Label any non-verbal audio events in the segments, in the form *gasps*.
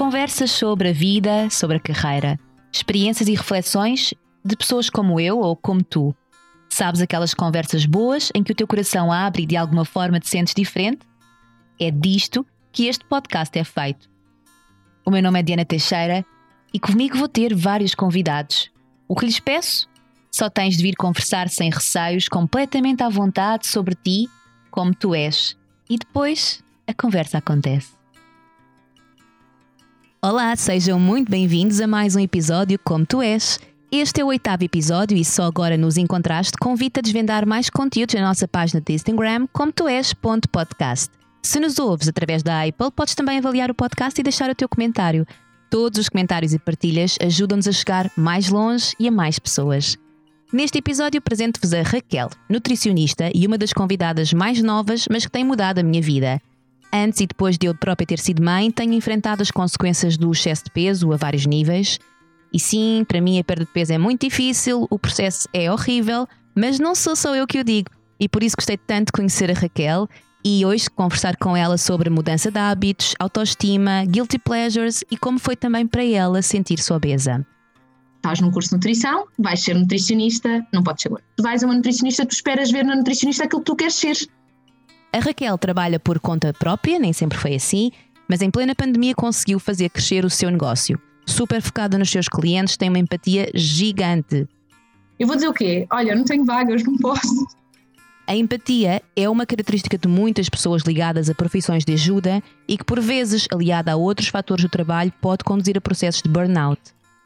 Conversas sobre a vida, sobre a carreira, experiências e reflexões de pessoas como eu ou como tu. Sabes aquelas conversas boas em que o teu coração abre e de alguma forma te sentes diferente? É disto que este podcast é feito. O meu nome é Diana Teixeira e comigo vou ter vários convidados. O que lhes peço? Só tens de vir conversar sem receios, completamente à vontade sobre ti, como tu és. E depois a conversa acontece. Olá, sejam muito bem-vindos a mais um episódio Como Tu És. Este é o oitavo episódio e só agora nos encontraste, convido a desvendar mais conteúdos na nossa página de Instagram, como tu és.podcast. Se nos ouves através da Apple, podes também avaliar o podcast e deixar o teu comentário. Todos os comentários e partilhas ajudam-nos a chegar mais longe e a mais pessoas. Neste episódio apresento-vos a Raquel, nutricionista e uma das convidadas mais novas, mas que tem mudado a minha vida. Antes e depois de eu própria ter sido mãe, tenho enfrentado as consequências do excesso de peso a vários níveis. E sim, para mim a perda de peso é muito difícil, o processo é horrível, mas não sou só eu que o digo. E por isso gostei tanto de conhecer a Raquel e hoje conversar com ela sobre mudança de hábitos, autoestima, guilty pleasures e como foi também para ela sentir-se obesa. Estás num curso de nutrição, vais ser nutricionista, não podes ser gordo. Vais a uma nutricionista, tu esperas ver na nutricionista aquilo que tu queres ser. A Raquel trabalha por conta própria, nem sempre foi assim, mas em plena pandemia conseguiu fazer crescer o seu negócio. Super focada nos seus clientes, tem uma empatia gigante. Eu vou dizer o quê? Olha, não tenho vagas, não posso. A empatia é uma característica de muitas pessoas ligadas a profissões de ajuda e que, por vezes, aliada a outros fatores do trabalho, pode conduzir a processos de burnout.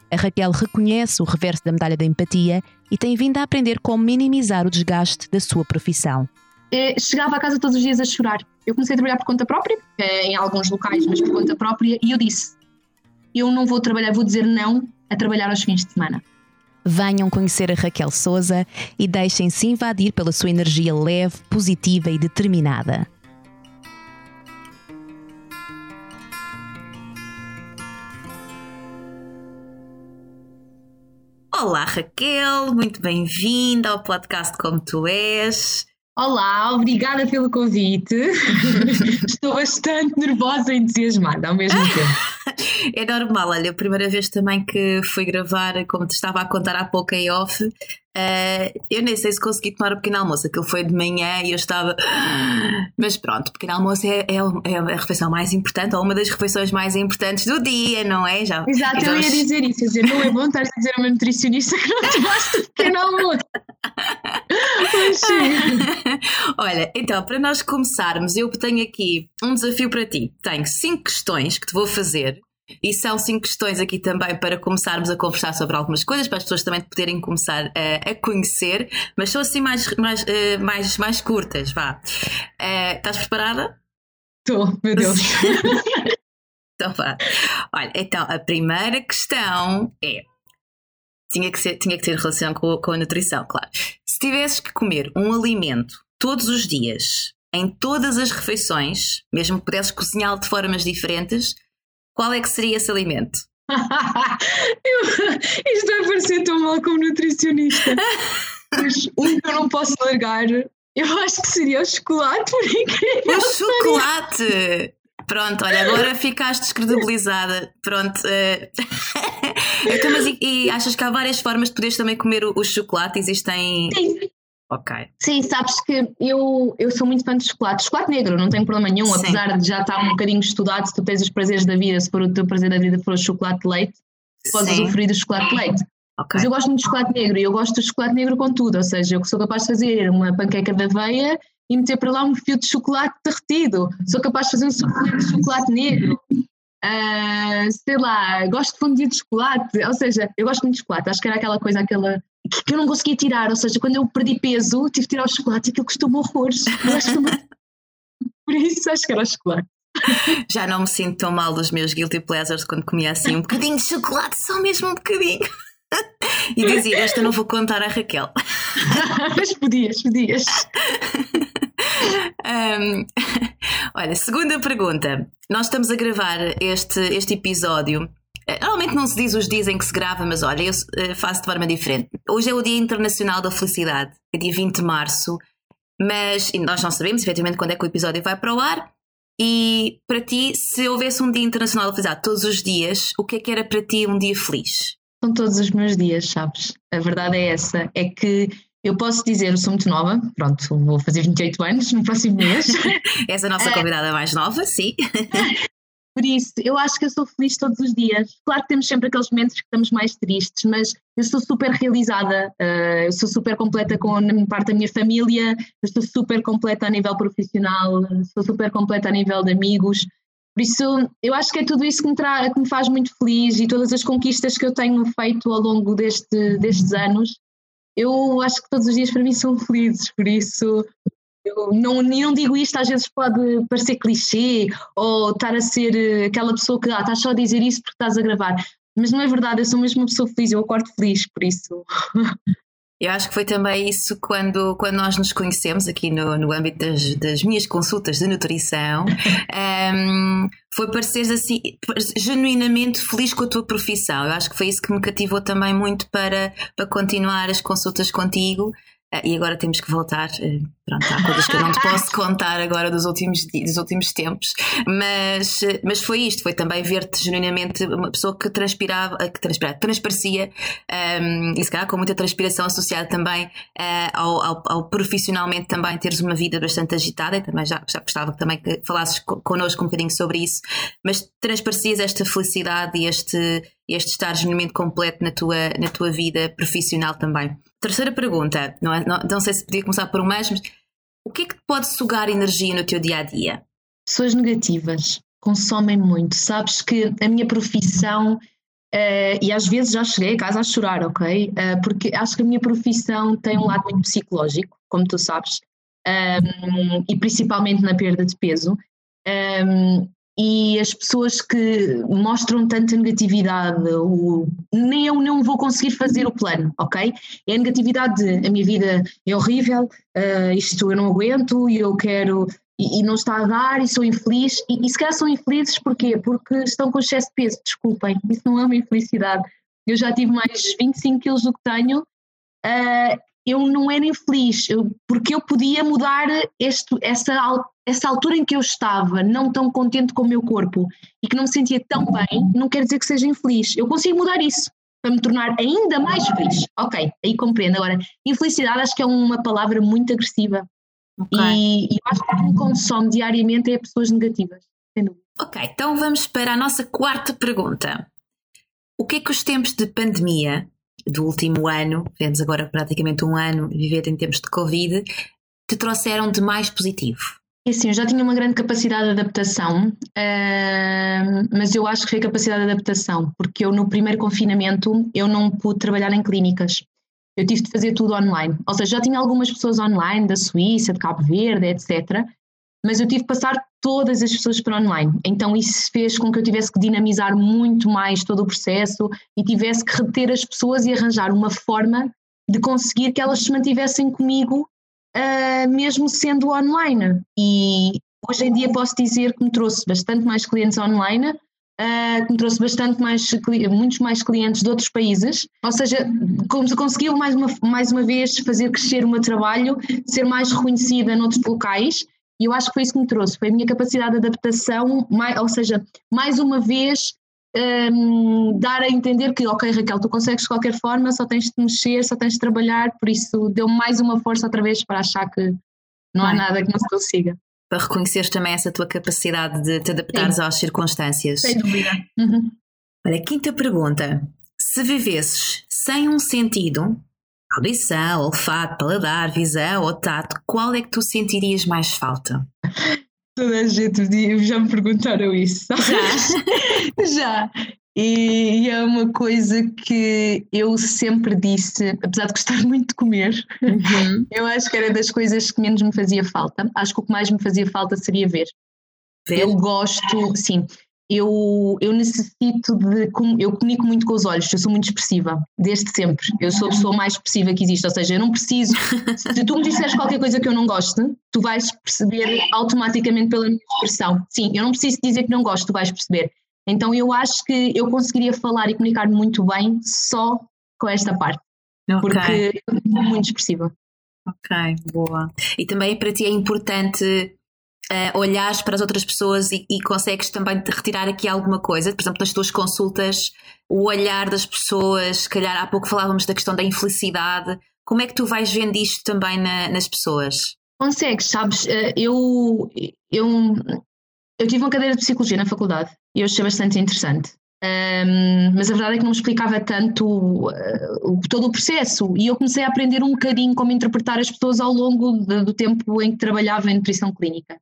A Raquel reconhece o reverso da medalha da empatia e tem vindo a aprender como minimizar o desgaste da sua profissão. Eh, chegava a casa todos os dias a chorar. Eu comecei a trabalhar por conta própria, eh, em alguns locais, mas por conta própria, e eu disse: eu não vou trabalhar, vou dizer não a trabalhar aos fins de semana. Venham conhecer a Raquel Souza e deixem-se invadir pela sua energia leve, positiva e determinada. Olá Raquel, muito bem-vinda ao podcast Como Tu És. Olá, obrigada pelo convite. *laughs* Estou bastante nervosa e entusiasmada ao mesmo tempo. é normal, olha, a primeira vez também que fui gravar, como te estava a contar há pouco em off, Uh, eu nem sei se consegui tomar o pequeno almoço, aquilo foi de manhã e eu estava. *gasps* Mas pronto, o pequeno almoço é, é, é, a refeição mais importante, ou uma das refeições mais importantes do dia, não é? Já, Exato, eu ia dizer isso, dizer, não é bom estar a dizer a uma nutricionista que não tomaste o pequeno almoço. *laughs* Olha, então, para nós começarmos, eu tenho aqui um desafio para ti. Tenho cinco questões que te vou fazer e são cinco questões aqui também para começarmos a conversar sobre algumas coisas, para as pessoas também poderem começar a, a conhecer, mas são assim mais, mais, uh, mais, mais curtas. Vá. Uh, estás preparada? Estou, meu *laughs* Deus. então vá. Olha, então a primeira questão é. Tinha que, ser, tinha que ter relação com, com a nutrição, claro. Se tivesses que comer um alimento todos os dias, em todas as refeições, mesmo que pudesses cozinhá-lo de formas diferentes, qual é que seria esse alimento? *laughs* eu, isto vai parecer tão mal como nutricionista. Mas um que eu não posso largar, eu acho que seria o chocolate, por incrível. O chocolate! Pronto, olha, agora ficaste descredibilizada. Pronto. Uh... *laughs* então, mas e, e, achas que há várias formas de poderes também comer o, o chocolate? Existem. Sim, Ok. Sim, sabes que eu, eu sou muito fã de chocolate. Chocolate negro, não tem problema nenhum, Sim. apesar de já estar um bocadinho estudado. Se tu tens os prazeres da vida, se for o teu prazer da vida for o chocolate de leite, podes usufruir do chocolate de leite. Okay. Mas eu gosto muito de chocolate negro e eu gosto de chocolate negro com tudo, ou seja, eu sou capaz de fazer uma panqueca de aveia e meter para lá um fio de chocolate derretido. Sou capaz de fazer um suco de chocolate negro. Uh, sei lá, gosto de fundir de chocolate, ou seja, eu gosto muito de chocolate, acho que era aquela coisa, aquela que eu não conseguia tirar, ou seja, quando eu perdi peso, tive de tirar o chocolate e aquilo custou-me horrores. *laughs* Por isso acho que era o chocolate. Já não me sinto tão mal dos meus guilty pleasures quando comia assim um bocadinho de chocolate, só mesmo um bocadinho. *laughs* E dizia, esta não vou contar à Raquel. *laughs* Mas podias, podias. Um, olha, segunda pergunta. Nós estamos a gravar este, este episódio Normalmente não se diz os dias em que se grava, mas olha, eu eh, faço de forma diferente. Hoje é o Dia Internacional da Felicidade, é dia 20 de março, mas nós não sabemos efetivamente quando é que o episódio vai para o ar. E para ti, se houvesse um dia internacional felicidade todos os dias, o que é que era para ti um dia feliz? São todos os meus dias, sabes? A verdade é essa, é que eu posso dizer, eu sou muito nova, pronto, vou fazer 28 anos no próximo mês. *laughs* Essa é a nossa convidada mais nova, sim. *laughs* Por isso, eu acho que eu sou feliz todos os dias. Claro que temos sempre aqueles momentos que estamos mais tristes, mas eu sou super realizada, uh, eu sou super completa com parte da minha família, eu estou super completa a nível profissional, sou super completa a nível de amigos. Por isso, eu acho que é tudo isso que me, tra que me faz muito feliz e todas as conquistas que eu tenho feito ao longo deste, destes anos, eu acho que todos os dias para mim são felizes. Por isso, eu não, não digo isto, às vezes pode parecer clichê ou estar a ser eh, aquela pessoa que ah, estás só a dizer isso porque estás a gravar. Mas não é verdade, eu sou mesmo uma pessoa feliz, eu acordo feliz, por isso. *laughs* Eu acho que foi também isso quando, quando nós nos conhecemos aqui no, no âmbito das, das minhas consultas de nutrição. *laughs* um, foi pareceres assim, genuinamente feliz com a tua profissão. Eu acho que foi isso que me cativou também muito para, para continuar as consultas contigo. Uh, e agora temos que voltar. Uh, pronto, há coisas que eu não te *laughs* posso contar agora dos últimos, dos últimos tempos, mas, uh, mas foi isto: foi também ver-te genuinamente uma pessoa que transpirava, que transpirava, transparecia, um, e se calhar com muita transpiração associada também ao, ao, ao, profissionalmente também teres uma vida bastante agitada, e também já, já gostava também que falasses connosco um bocadinho sobre isso, mas transparecias esta felicidade e este, este estar genuinamente completo na tua, na tua vida profissional também. Terceira pergunta, não, é, não, não sei se podia começar por um mais, mas o que é que pode sugar energia no teu dia a dia? Pessoas negativas consomem muito. Sabes que a minha profissão, uh, e às vezes já cheguei a casa a chorar, ok? Uh, porque acho que a minha profissão tem um lado muito psicológico, como tu sabes, um, ehm, e principalmente na perda de peso. Um, ehm, e as pessoas que mostram tanta negatividade, o, nem eu não vou conseguir fazer o plano, ok? É a negatividade de a minha vida é horrível, uh, isto eu não aguento e eu quero e, e, não está a dar e sou infeliz. E, e se calhar são infelizes porquê? Porque estão com excesso de peso, desculpem, isso não é uma infelicidade. Eu já tive mais 25 quilos do que tenho. Uh, eu não era infeliz, eu, porque eu podia mudar este, essa essa altura em que eu estava não tão contente com o meu corpo e que não me sentia tão bem, não quer dizer que seja infeliz. Eu consigo mudar isso para me tornar ainda mais feliz. Ok, aí compreendo. Agora, infelicidade acho que é uma palavra muito agressiva. Okay. E, e acho que quem consome diariamente é pessoas negativas. Ok, então vamos para a nossa quarta pergunta. O que é que os tempos de pandemia do último ano, vemos agora praticamente um ano viver em tempos de Covid, te trouxeram de mais positivo? É assim, eu já tinha uma grande capacidade de adaptação, uh, mas eu acho que foi a capacidade de adaptação, porque eu no primeiro confinamento eu não pude trabalhar em clínicas. Eu tive de fazer tudo online. Ou seja, já tinha algumas pessoas online da Suíça, de Cabo Verde, etc. Mas eu tive de passar todas as pessoas para online. Então isso fez com que eu tivesse que dinamizar muito mais todo o processo e tivesse que reter as pessoas e arranjar uma forma de conseguir que elas se mantivessem comigo uh, mesmo sendo online. E hoje em dia posso dizer que me trouxe bastante mais clientes online, uh, que me trouxe bastante mais, muitos mais clientes de outros países, ou seja, conseguiu mais uma, mais uma vez fazer crescer o meu trabalho, ser mais reconhecida noutros locais. E eu acho que foi isso que me trouxe, foi a minha capacidade de adaptação, mais, ou seja, mais uma vez um, dar a entender que, ok, Raquel, tu consegues de qualquer forma, só tens de mexer, só tens de trabalhar, por isso deu mais uma força outra vez para achar que não há nada que não se consiga. Para reconheceres também essa tua capacidade de te adaptares Sim. às circunstâncias. Sem dúvida. Uhum. Olha, quinta pergunta. Se vivesses sem um sentido, audição, olfato, paladar, visão ou tato, qual é que tu sentirias mais falta? Toda a gente já me perguntaram isso. *laughs* Já? já. E é uma coisa que eu sempre disse, apesar de gostar muito de comer, uhum. *laughs* eu acho que era das coisas que menos me fazia falta. Acho que o que mais me fazia falta seria ver. ver? Eu gosto, sim, eu, eu necessito de. Eu comunico muito com os olhos, eu sou muito expressiva, desde sempre. Eu sou a pessoa mais expressiva que existe, ou seja, eu não preciso. Se tu me disseres qualquer coisa que eu não gosto, tu vais perceber automaticamente pela minha expressão. Sim, eu não preciso dizer que não gosto, tu vais perceber. Então eu acho que eu conseguiria falar e comunicar muito bem só com esta parte. Okay. Porque eu sou muito expressiva. Ok, boa. E também para ti é importante uh, olhares para as outras pessoas e, e, consegues também retirar aqui alguma coisa? Por exemplo, nas tuas consultas, o olhar das pessoas, se calhar há pouco falávamos da questão da infelicidade. Como é que tu vais vendo isto também na, nas pessoas? Consegues, sabes? Eh, eu, eu, eu tive uma cadeira de psicologia na faculdade e eu achei bastante interessante. Um, mas a verdade é que não me explicava tanto uh, todo o processo e eu comecei a aprender um bocadinho como interpretar as pessoas ao longo de, do tempo em que trabalhava em nutrição clínica.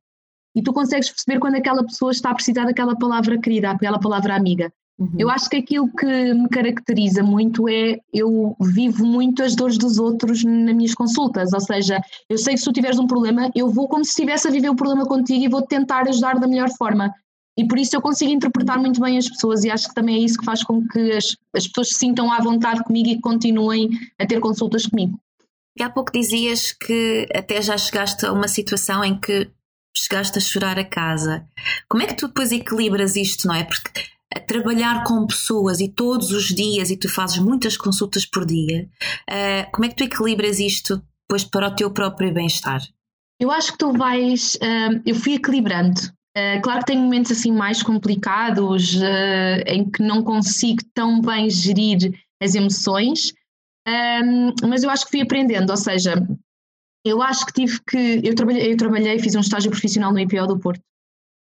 E tu consegues perceber quando aquela pessoa está a precisar daquela palavra querida, aquela palavra amiga. Uhum. Eu acho que aquilo que me caracteriza muito é eu vivo muito as dores dos outros nas minhas consultas, ou seja, eu sei que se tu tiveres um problema, eu vou como se estivesse a viver o problema contigo e vou tentar ajudar da melhor forma. E por isso eu consigo interpretar muito bem as pessoas e acho que também é isso que faz com que as, as pessoas se sintam à vontade comigo e continuem a ter consultas comigo. E há pouco dizias que até já chegaste a uma situação em que chegaste a chorar a casa. Como é que tu depois equilibras isto, não é? Porque trabalhar com pessoas e todos os dias e tu fazes muitas consultas por dia, uh, como é que tu equilibras isto depois para o teu próprio bem-estar? Eu acho que tu vais. Uh, eu fui equilibrando. Uh, claro que tem momentos assim mais complicados em que não consigo tão bem gerir as emoções, mas eu acho que fui aprendendo, ou seja, eu acho que tive que. Eu trabalhei, eu trabalhei fiz um estágio profissional no IPO do Porto.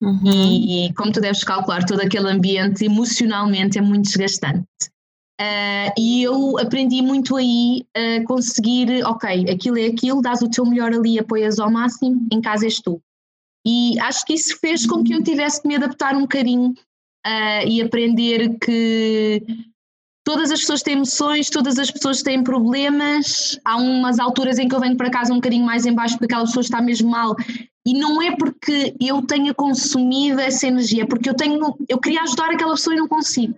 Uhum. E, como tu deves calcular, todo aquele ambiente emocionalmente é muito desgastante. Uh, e eu aprendi muito aí a conseguir, ok, aquilo é aquilo, dás o teu melhor ali, apoias ao máximo, em casa és tu. E acho que isso fez com que eu tivesse que me adaptar um bocadinho uh, e aprender que todas as pessoas têm emoções, todas as pessoas têm problemas. Há umas alturas em que eu venho para casa um bocadinho mais em baixo porque aquela pessoa está mesmo mal. E não é porque eu tenha consumido essa energia, é porque eu tenho, eu queria ajudar aquela pessoa e não consigo.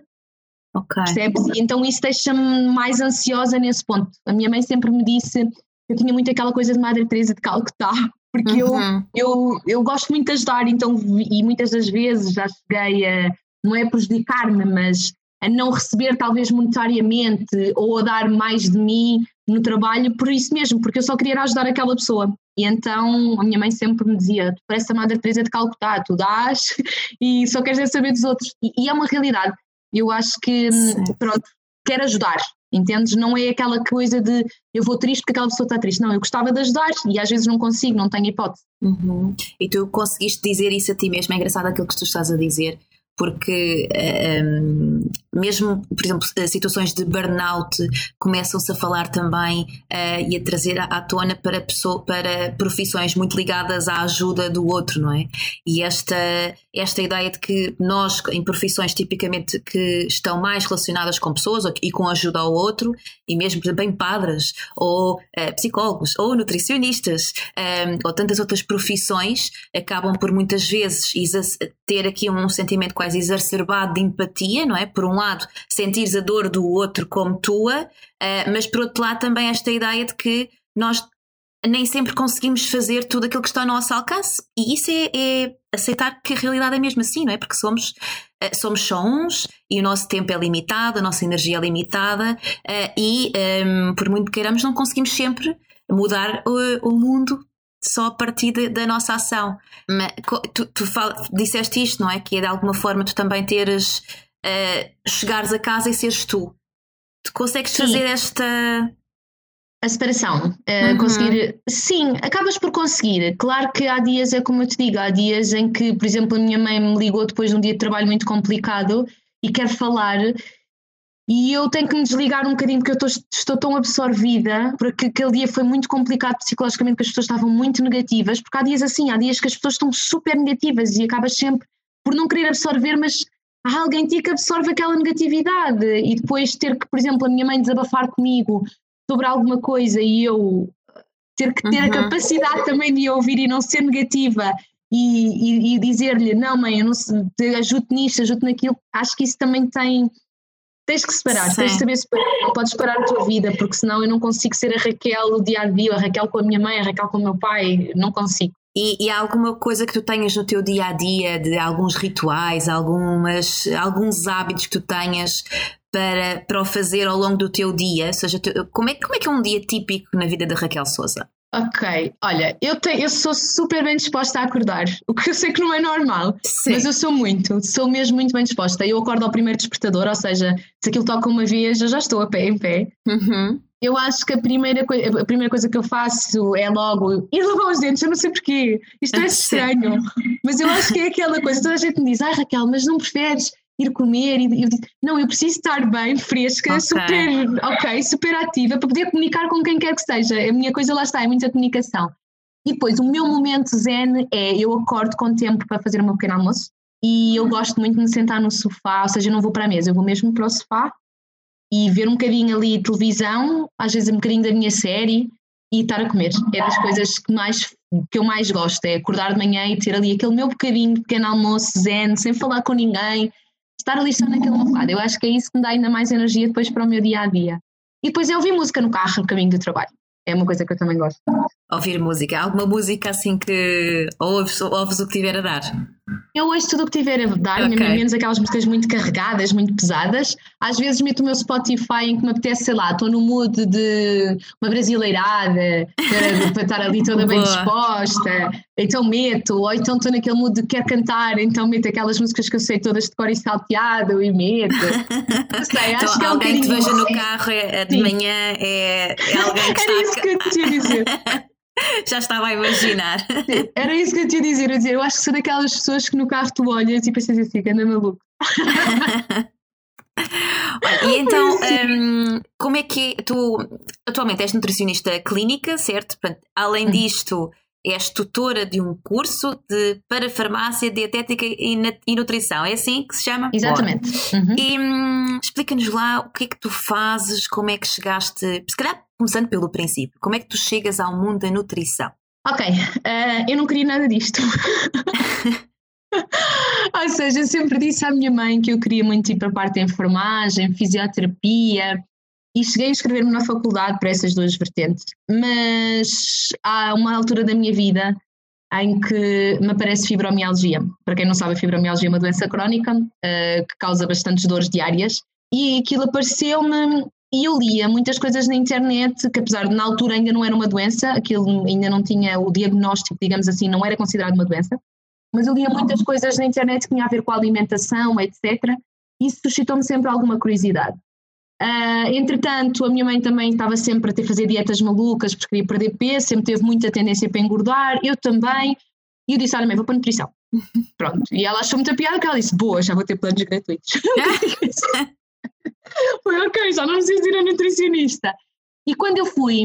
Ok. Percebes? Então isso deixa-me mais ansiosa nesse ponto. A minha mãe sempre me disse, eu tinha muito aquela coisa de Madre Teresa de Calcutá, *laughs* porque uhum. eu, eu, eu gosto muito de ajudar, então, e muitas das vezes já cheguei a, não é prejudicar-me, mas a não receber talvez monetariamente ou a dar mais de mim no trabalho por isso mesmo, porque eu só queria ajudar aquela pessoa. E então a minha mãe sempre me dizia: Tu parece a Madre Teresa de Calcutá, tu dás *laughs* e só queres saber dos outros. E, e é uma realidade. Eu acho que, Sim. pronto, quero ajudar, Entendes? Não é aquela coisa de eu vou triste porque aquela pessoa está triste. Não, eu gostava de ajudar e às vezes não consigo, não tenho hipótese. Uhum. E tu conseguiste dizer isso a ti mesmo? É engraçado aquilo que tu estás a dizer porque um, ehm, mesmo, por exemplo, situações de burnout começam-se a falar também uh, e a trazer à, tona para, pessoa, para profissões muito ligadas à ajuda do outro, não é? E esta, esta ideia de que nós, em profissões tipicamente que estão mais relacionadas com pessoas e com ajuda ao outro, e mesmo, em padres, ou uh, psicólogos, ou nutricionistas, um, ehm, ou tantas outras profissões, acabam por muitas vezes ter aqui um sentimento quase exacerbado de empatia, não é? Por um lado, sentires a dor do outro como tua, uh, mas por outro lado também esta ideia de que nós nem sempre conseguimos fazer tudo aquilo que está ao nosso alcance. E isso é, é aceitar que a realidade é mesmo assim, não é? Porque somos, uh, somos só uns e o nosso tempo é limitado, a nossa energia é limitada uh, e, um, por muito que queiramos, não conseguimos sempre mudar o, o mundo só a partir de, da nossa ação. Mas, tu, tu fal, disseste isto, não é? Que é de alguma forma tu também teres, uh, chegares a casa e seres tu. Tu consegues Sim. fazer esta. A separação, uh, uhum. conseguir. Sim, acabas por conseguir. Claro que há dias, é como eu te digo, há dias em que, por exemplo, a minha mãe me ligou depois de um dia de trabalho muito complicado e quer falar e eu tenho que me desligar um bocadinho porque eu estou, estou tão absorvida, porque aquele dia foi muito complicado psicologicamente, porque as pessoas estavam muito negativas, porque há dias assim, há dias que as pessoas estão super negativas e acabas sempre por não querer absorver, mas há alguém ti que absorve aquela negatividade e depois ter que, por exemplo, a minha mãe desabafar comigo sobre alguma coisa e eu ter que ter uhum. a capacidade também de ouvir e não ser negativa e, e, e dizer-lhe, não mãe, eu não ajudo nisto, ajudo naquilo, acho que isso também tem Tens que separar, Sim. tens que saber separar, não podes separar a tua vida, porque senão eu não consigo ser a Raquel o dia a dia, a Raquel com a minha mãe, a Raquel com o meu pai, não consigo. E, e, há alguma coisa que tu tenhas no teu dia a dia, de alguns rituais, algumas, alguns hábitos que tu tenhas para, para o fazer ao longo do teu dia? Ou seja, tu, como, é, como é que é um dia típico na vida da Raquel Souza? Ok, olha, eu, te, eu sou super bem disposta a acordar, *laughs* o que eu sei que não é normal, Sim. mas eu sou muito, sou mesmo muito bem disposta. Eu acordo ao primeiro despertador, ou seja, se aquilo toca uma vez, eu já estou a pé em pé. Uhum. Eu acho que a primeira, a primeira coisa que eu faço é logo ir lavar os dentes, eu não sei porquê, isto é *laughs* estranho, mas eu acho que é aquela coisa, toda a gente me diz, ai Raquel, mas não preferes ir comer, e eu digo, não, eu preciso estar bem, fresca, okay. super, ok, super ativa, para poder comunicar com quem quer que seja. A minha coisa lá está, é muita comunicação. E depois, o meu momento zen é, eu acordo com tempo para fazer o meu pequeno almoço, e eu gosto muito de me sentar no sofá, ou seja, eu não vou para a mesa, eu vou mesmo para o sofá, e ver um bocadinho ali televisão, às vezes um bocadinho da minha série, e estar a comer. É das coisas que, mais, que eu mais gosto, é acordar de manhã e ter ali aquele meu bocadinho de pequeno almoço zen, sem falar com ninguém, estar ali só naquele almofado. Eu acho que é isso que me dá ainda mais energia depois para o meu dia a dia. E depois é ouvir música no carro, no caminho do trabalho. É uma coisa que eu também gosto. Ouvir música. Alguma música assim que ouves, ouves o que tiver a dar? Eu ouço tudo o que tiver a dar, okay. menos aquelas músicas muito carregadas, muito pesadas. Às vezes meto o meu Spotify em que me apetece, sei lá, estou no mood de uma brasileirada, para, para estar ali toda bem disposta, então meto, ou então estou naquele mood de quer cantar, então meto aquelas músicas que eu sei todas de cor e salteado e meto. Não sei, *laughs* acho então, que é alguém um que te veja no carro é, de Sim. manhã é, é alguém que Era está... isso que eu te ia dizer. *laughs* Já estava a imaginar. Era isso que eu te ia dizer. Eu, dizer, eu acho que sou daquelas pessoas que no carro tu olhas e pensas assim, anda maluco. *laughs* Olha, e então, um, como é que tu atualmente és nutricionista clínica, certo? Portanto, além uhum. disto, és tutora de um curso de para farmácia, dietética e, e nutrição. É assim que se chama? Exatamente. Uhum. E hum, explica-nos lá o que é que tu fazes, como é que chegaste, se calhar começando pelo princípio, como é que tu chegas ao mundo da nutrição? Ok, uh, eu não queria nada disto. *laughs* Ou seja, eu sempre disse à minha mãe que eu queria muito ir para a parte de enfermagem, fisioterapia, e cheguei a inscrever-me na faculdade para essas duas vertentes. Mas há uma altura da minha vida em que me aparece fibromialgia. Para quem não sabe, a fibromialgia é uma doença crónica uh, que causa bastantes dores diárias. E aquilo apareceu-me e eu lia muitas coisas na internet que, apesar de na altura ainda não era uma doença, aquilo ainda não tinha o diagnóstico, digamos assim, não era considerado uma doença, mas eu lia muitas coisas na internet que tinham a ver com a alimentação, etc. E isso suscitou-me sempre alguma curiosidade. Uh, entretanto, a minha mãe também estava sempre a ter fazer dietas malucas porque queria perder peso, sempre teve muita tendência para engordar, eu também. E eu disse: Olha, mãe, vou para a nutrição. *laughs* Pronto. E ela achou muita piada porque ela disse: Boa, já vou ter planos gratuitos. *laughs* *laughs* Foi ok, já não preciso ir a nutricionista. E quando eu fui,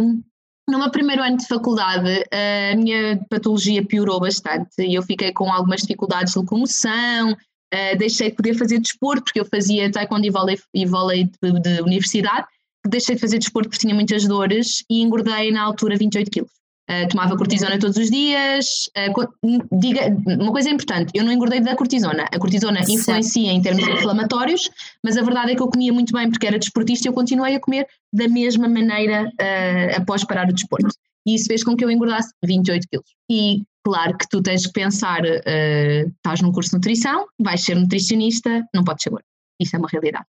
no meu primeiro ano de faculdade, a minha patologia piorou bastante e eu fiquei com algumas dificuldades de locomoção, Uh, deixei de poder fazer desporto, porque eu fazia taekwondo e vôlei, e vôlei de, de, universidade, deixei de fazer desporto porque tinha muitas dores e engordei na altura 28 quilos. Uh, tomava cortisona todos os dias. Uh, diga, uma coisa importante, eu não engordei da cortisona. A cortisona certo. influencia em termos inflamatórios, mas a verdade é que eu comia muito bem porque era desportista e eu continuei a comer da mesma maneira uh, após parar o desporto. E isso fez com que eu engordasse 28 quilos. E Claro que tu tens que pensar, estás num curso de nutrição, vais ser nutricionista, não podes ser gordo. Isso é uma realidade.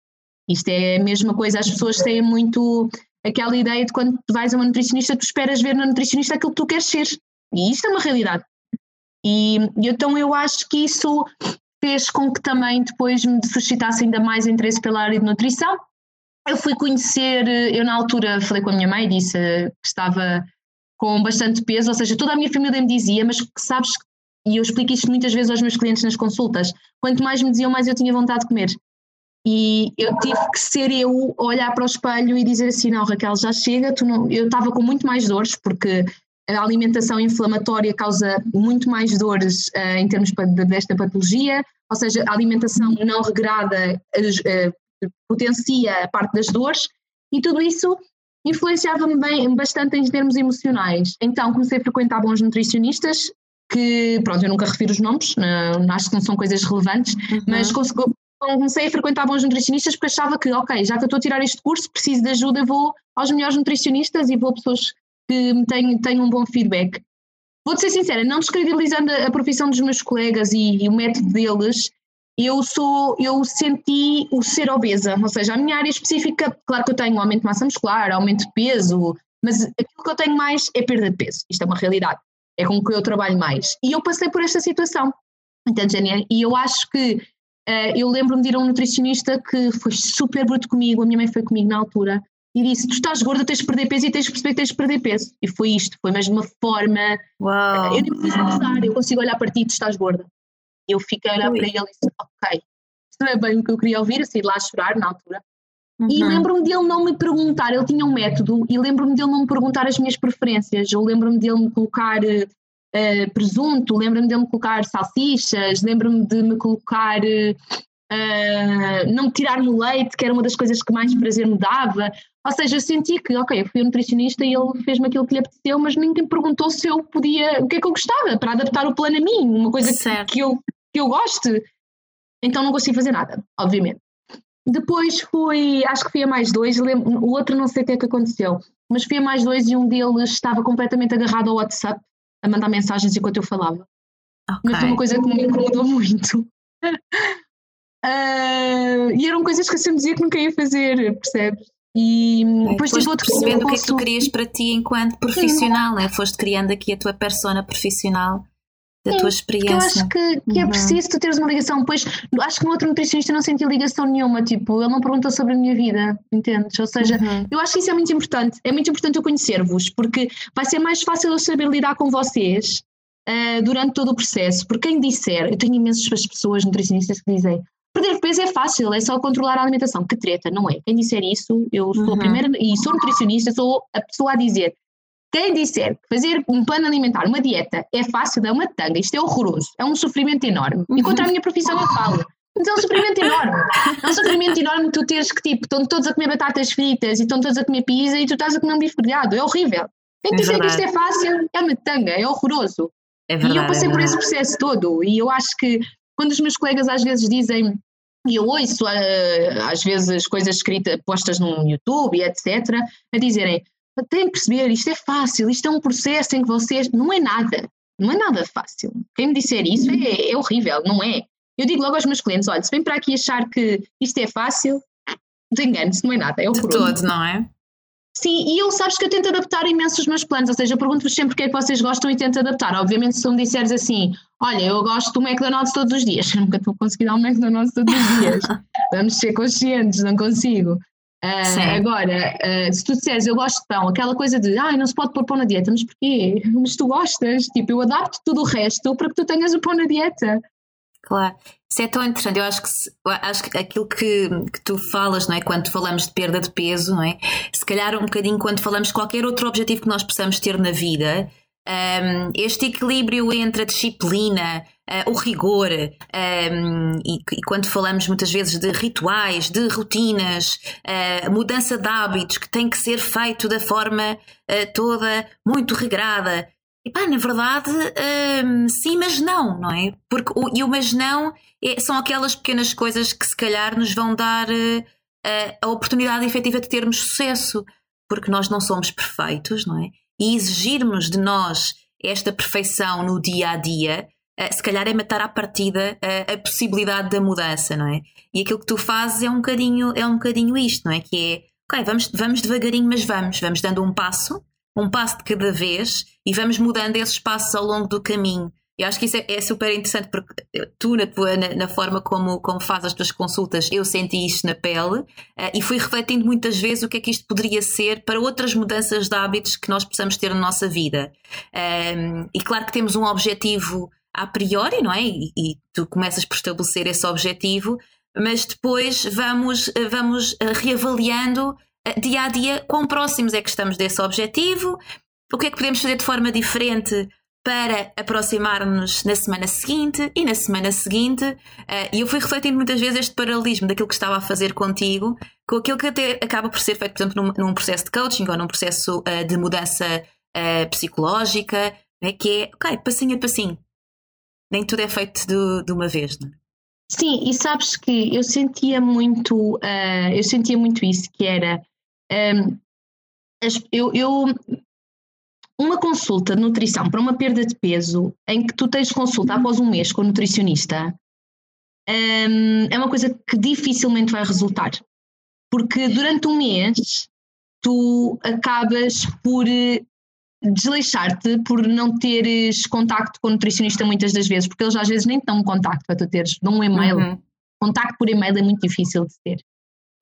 Isto é a mesma coisa, as pessoas têm muito aquela ideia de quando tu vais a uma nutricionista, tu esperas ver na nutricionista aquilo que tu queres ser. E isto é uma realidade. E, então eu acho que isso fez com que também depois me suscitasse ainda mais interesse pela área de nutrição. Eu fui conhecer, eu na altura falei com a minha mãe, disse que estava com bastante peso, ou seja, toda a minha família me dizia, mas sabes, e eu explico isto muitas vezes aos meus clientes nas consultas, quanto mais me diziam, mais eu tinha vontade de comer. E eu tive que ser eu olhar para o espelho e dizer assim: não, Raquel, já chega. Tu não... Eu estava com muito mais dores, porque a alimentação inflamatória causa muito mais dores uh, em termos desta patologia, ou seja, a alimentação não regrada uh, potencia a parte das dores, e tudo isso influenciava-me bastante em termos emocionais. Então comecei a frequentar bons nutricionistas, que, pronto, eu nunca refiro os nomes, não, acho que não são coisas relevantes, uhum. mas comecei a frequentar bons nutricionistas porque achava que, ok, já que eu estou a tirar este curso, preciso de ajuda, vou aos melhores nutricionistas e vou a pessoas que me têm, um bom feedback. Vou-te ser sincera, não descredibilizando a, profissão dos meus colegas e, e o método deles, eu sou, eu senti o ser obesa, ou seja, a minha área específica, claro que eu tenho aumento de massa muscular, aumento de peso, Mas aquilo que eu tenho mais é perda de peso. Isto é uma realidade. É com que eu trabalho mais. E eu passei por esta situação. Entende, Jania? E eu acho que eu lembro-me de ir a um nutricionista que foi super bruto comigo, a minha mãe foi comigo na altura, e disse: Tu estás gorda, tens de perder peso e tens de perceber que tens de perder peso. E foi isto, foi mais de uma forma. Uau. Eu nem preciso pensar, eu consigo olhar para ti e tu estás gorda. Eu fiquei a olhar Ui. para ele e disse: Ok, isto não é bem o que eu queria ouvir, a sair lá a chorar na altura. Uhum. E lembro-me dele não me perguntar, ele tinha um método, e lembro-me dele não me perguntar as minhas preferências. Eu lembro-me dele me colocar uh, presunto, lembro-me dele me colocar salsichas, lembro-me de me colocar. Uh, não me tirar no leite, que era uma das coisas que mais prazer me dava. Ou seja, eu senti que, ok, eu fui um nutricionista e ele fez-me aquilo que lhe apeteceu, mas ninguém perguntou se eu podia, o que é que eu gostava, para adaptar o plano a mim, uma coisa que, que, eu, que eu goste. Então não consegui fazer nada, obviamente. Depois fui, acho que fui a mais dois, o outro não sei o que é que aconteceu, mas fui a mais dois e um deles estava completamente agarrado ao WhatsApp a mandar mensagens enquanto eu falava. Okay. Mas foi uma coisa que me incomodou muito. uh, *laughs* e eram coisas que eu sempre dizia que nunca ia fazer, percebes? E depois tive outro percebendo o que é que tu querias para ti enquanto profissional, né? foste criando aqui a tua persona profissional da Sim, tua experiência. Eu acho que, que é uhum. preciso tu teres uma ligação. Pois acho que no outro nutricionista não senti ligação nenhuma. Tipo, ele não perguntou sobre a minha vida, entendes? Ou seja, uhum. eu acho que isso é muito importante. É muito importante eu conhecer-vos, porque vai ser mais fácil eu saber lidar com vocês uh, durante todo o processo. Porque quem disser, eu tenho imensas pessoas nutricionistas que dizem. Perder peso é fácil, é só controlar a alimentação. Que treta, não é? Quem disser isso, eu sou uhum. a primeira, e sou nutricionista, sou a pessoa a dizer quem disser que fazer um plano alimentar, uma dieta, é fácil, é uma tanga, isto é horroroso, é um sofrimento enorme. E contra a minha profissão eu falo. Mas é um sofrimento enorme. É um sofrimento enorme tu teres que, tipo, estão todos a comer batatas fritas e estão todos a comer pizza e tu estás a comer um bife grelhado. É horrível. Quem é dizer que isto é fácil é uma tanga, é horroroso. É verdade, e eu passei é por esse processo todo. E eu acho que quando os meus colegas às vezes dizem, e eu ouço uh, às vezes coisas escritas, postas no YouTube e etc., a dizerem tem que perceber, isto é fácil, isto é um processo em que vocês. Não é nada, não é nada fácil. Quem me disser isso é, é horrível, não é? Eu digo logo aos meus clientes: olha, se vem para aqui achar que isto é fácil, engane-se, não é nada, é o De todo, não é? Sim, e eu sabes que eu tento adaptar imenso os meus planos, ou seja, eu pergunto-vos sempre o que é que vocês gostam e tento adaptar. Obviamente, se tu me disseres assim, olha, eu gosto do McDonald's todos os dias, *laughs* eu nunca estou a conseguir dar um McDonald's todos os dias. *laughs* Vamos ser conscientes, não consigo. Uh, agora, uh, se tu disseres eu gosto de pão, aquela coisa de ah, não se pode pôr pão na dieta, mas porquê? *laughs* Mas tu gostas, tipo, eu adapto tudo o resto para que tu tenhas o pão na dieta. Claro, isso é tão interessante. Eu acho que, acho que aquilo que, que tu falas, não é? Quando falamos de perda de peso, não é? Se calhar um bocadinho quando falamos de qualquer outro objetivo que nós possamos ter na vida, um, este equilíbrio entre a disciplina, uh, o rigor, um, e, e, quando falamos muitas vezes de rituais, de rotinas, uh, mudança de hábitos que tem que ser feito da forma uh, toda muito regrada. E pá, na verdade, um, sim, mas não, não é? Porque o, e o mas não é, são aquelas pequenas coisas que se calhar nos vão dar a oportunidade efetiva de termos sucesso, porque nós não somos perfeitos, não é? e exigirmos de nós esta perfeição no dia a dia, se calhar é matar à partida uh, a possibilidade da mudança, não é? E aquilo que tu fazes é um bocadinho, é um bocadinho isto, não é? Que é, ok, vamos, vamos devagarinho, mas vamos, vamos dando um passo, um passo de cada vez e vamos mudando esses passos ao longo do caminho. Eu acho que isso é, é super interessante porque tu, na, tua, na, na, forma como, como fazes as tuas consultas, eu senti isto na pele uh, e fui refletindo muitas vezes o que é que isto poderia ser para outras mudanças de hábitos que nós possamos ter na nossa vida. Um, e claro que temos um objetivo a priori, não é? E, e tu começas por estabelecer esse objetivo, mas depois vamos, vamos eh, reavaliando eh, dia a dia quão próximos é que estamos desse objetivo, o que é que podemos fazer de forma diferente para aproximar-nos na semana seguinte e na semana seguinte. E eu fui refletindo muitas vezes este paralelismo daquilo que estava a fazer contigo com aquilo que até acaba por ser feito, por exemplo, num, num processo de coaching ou num processo de mudança psicológica, né, que é, ok, passinho a passinho. Nem tudo é feito de, de uma vez, não é? Sim, e sabes que eu sentia muito, eu sentia muito isso, que era um, eu, eu uma consulta de nutrição para uma perda de peso, em que tu tens consulta após um mês com o nutricionista, um, é uma coisa que dificilmente vai resultar. Porque durante um mês tu acabas por desleixar-te por não teres contacto com o nutricionista muitas das vezes, porque eles às vezes nem dão contacto para tu teres, dão um e-mail. Uhum. Contacto por e-mail é muito difícil de ter.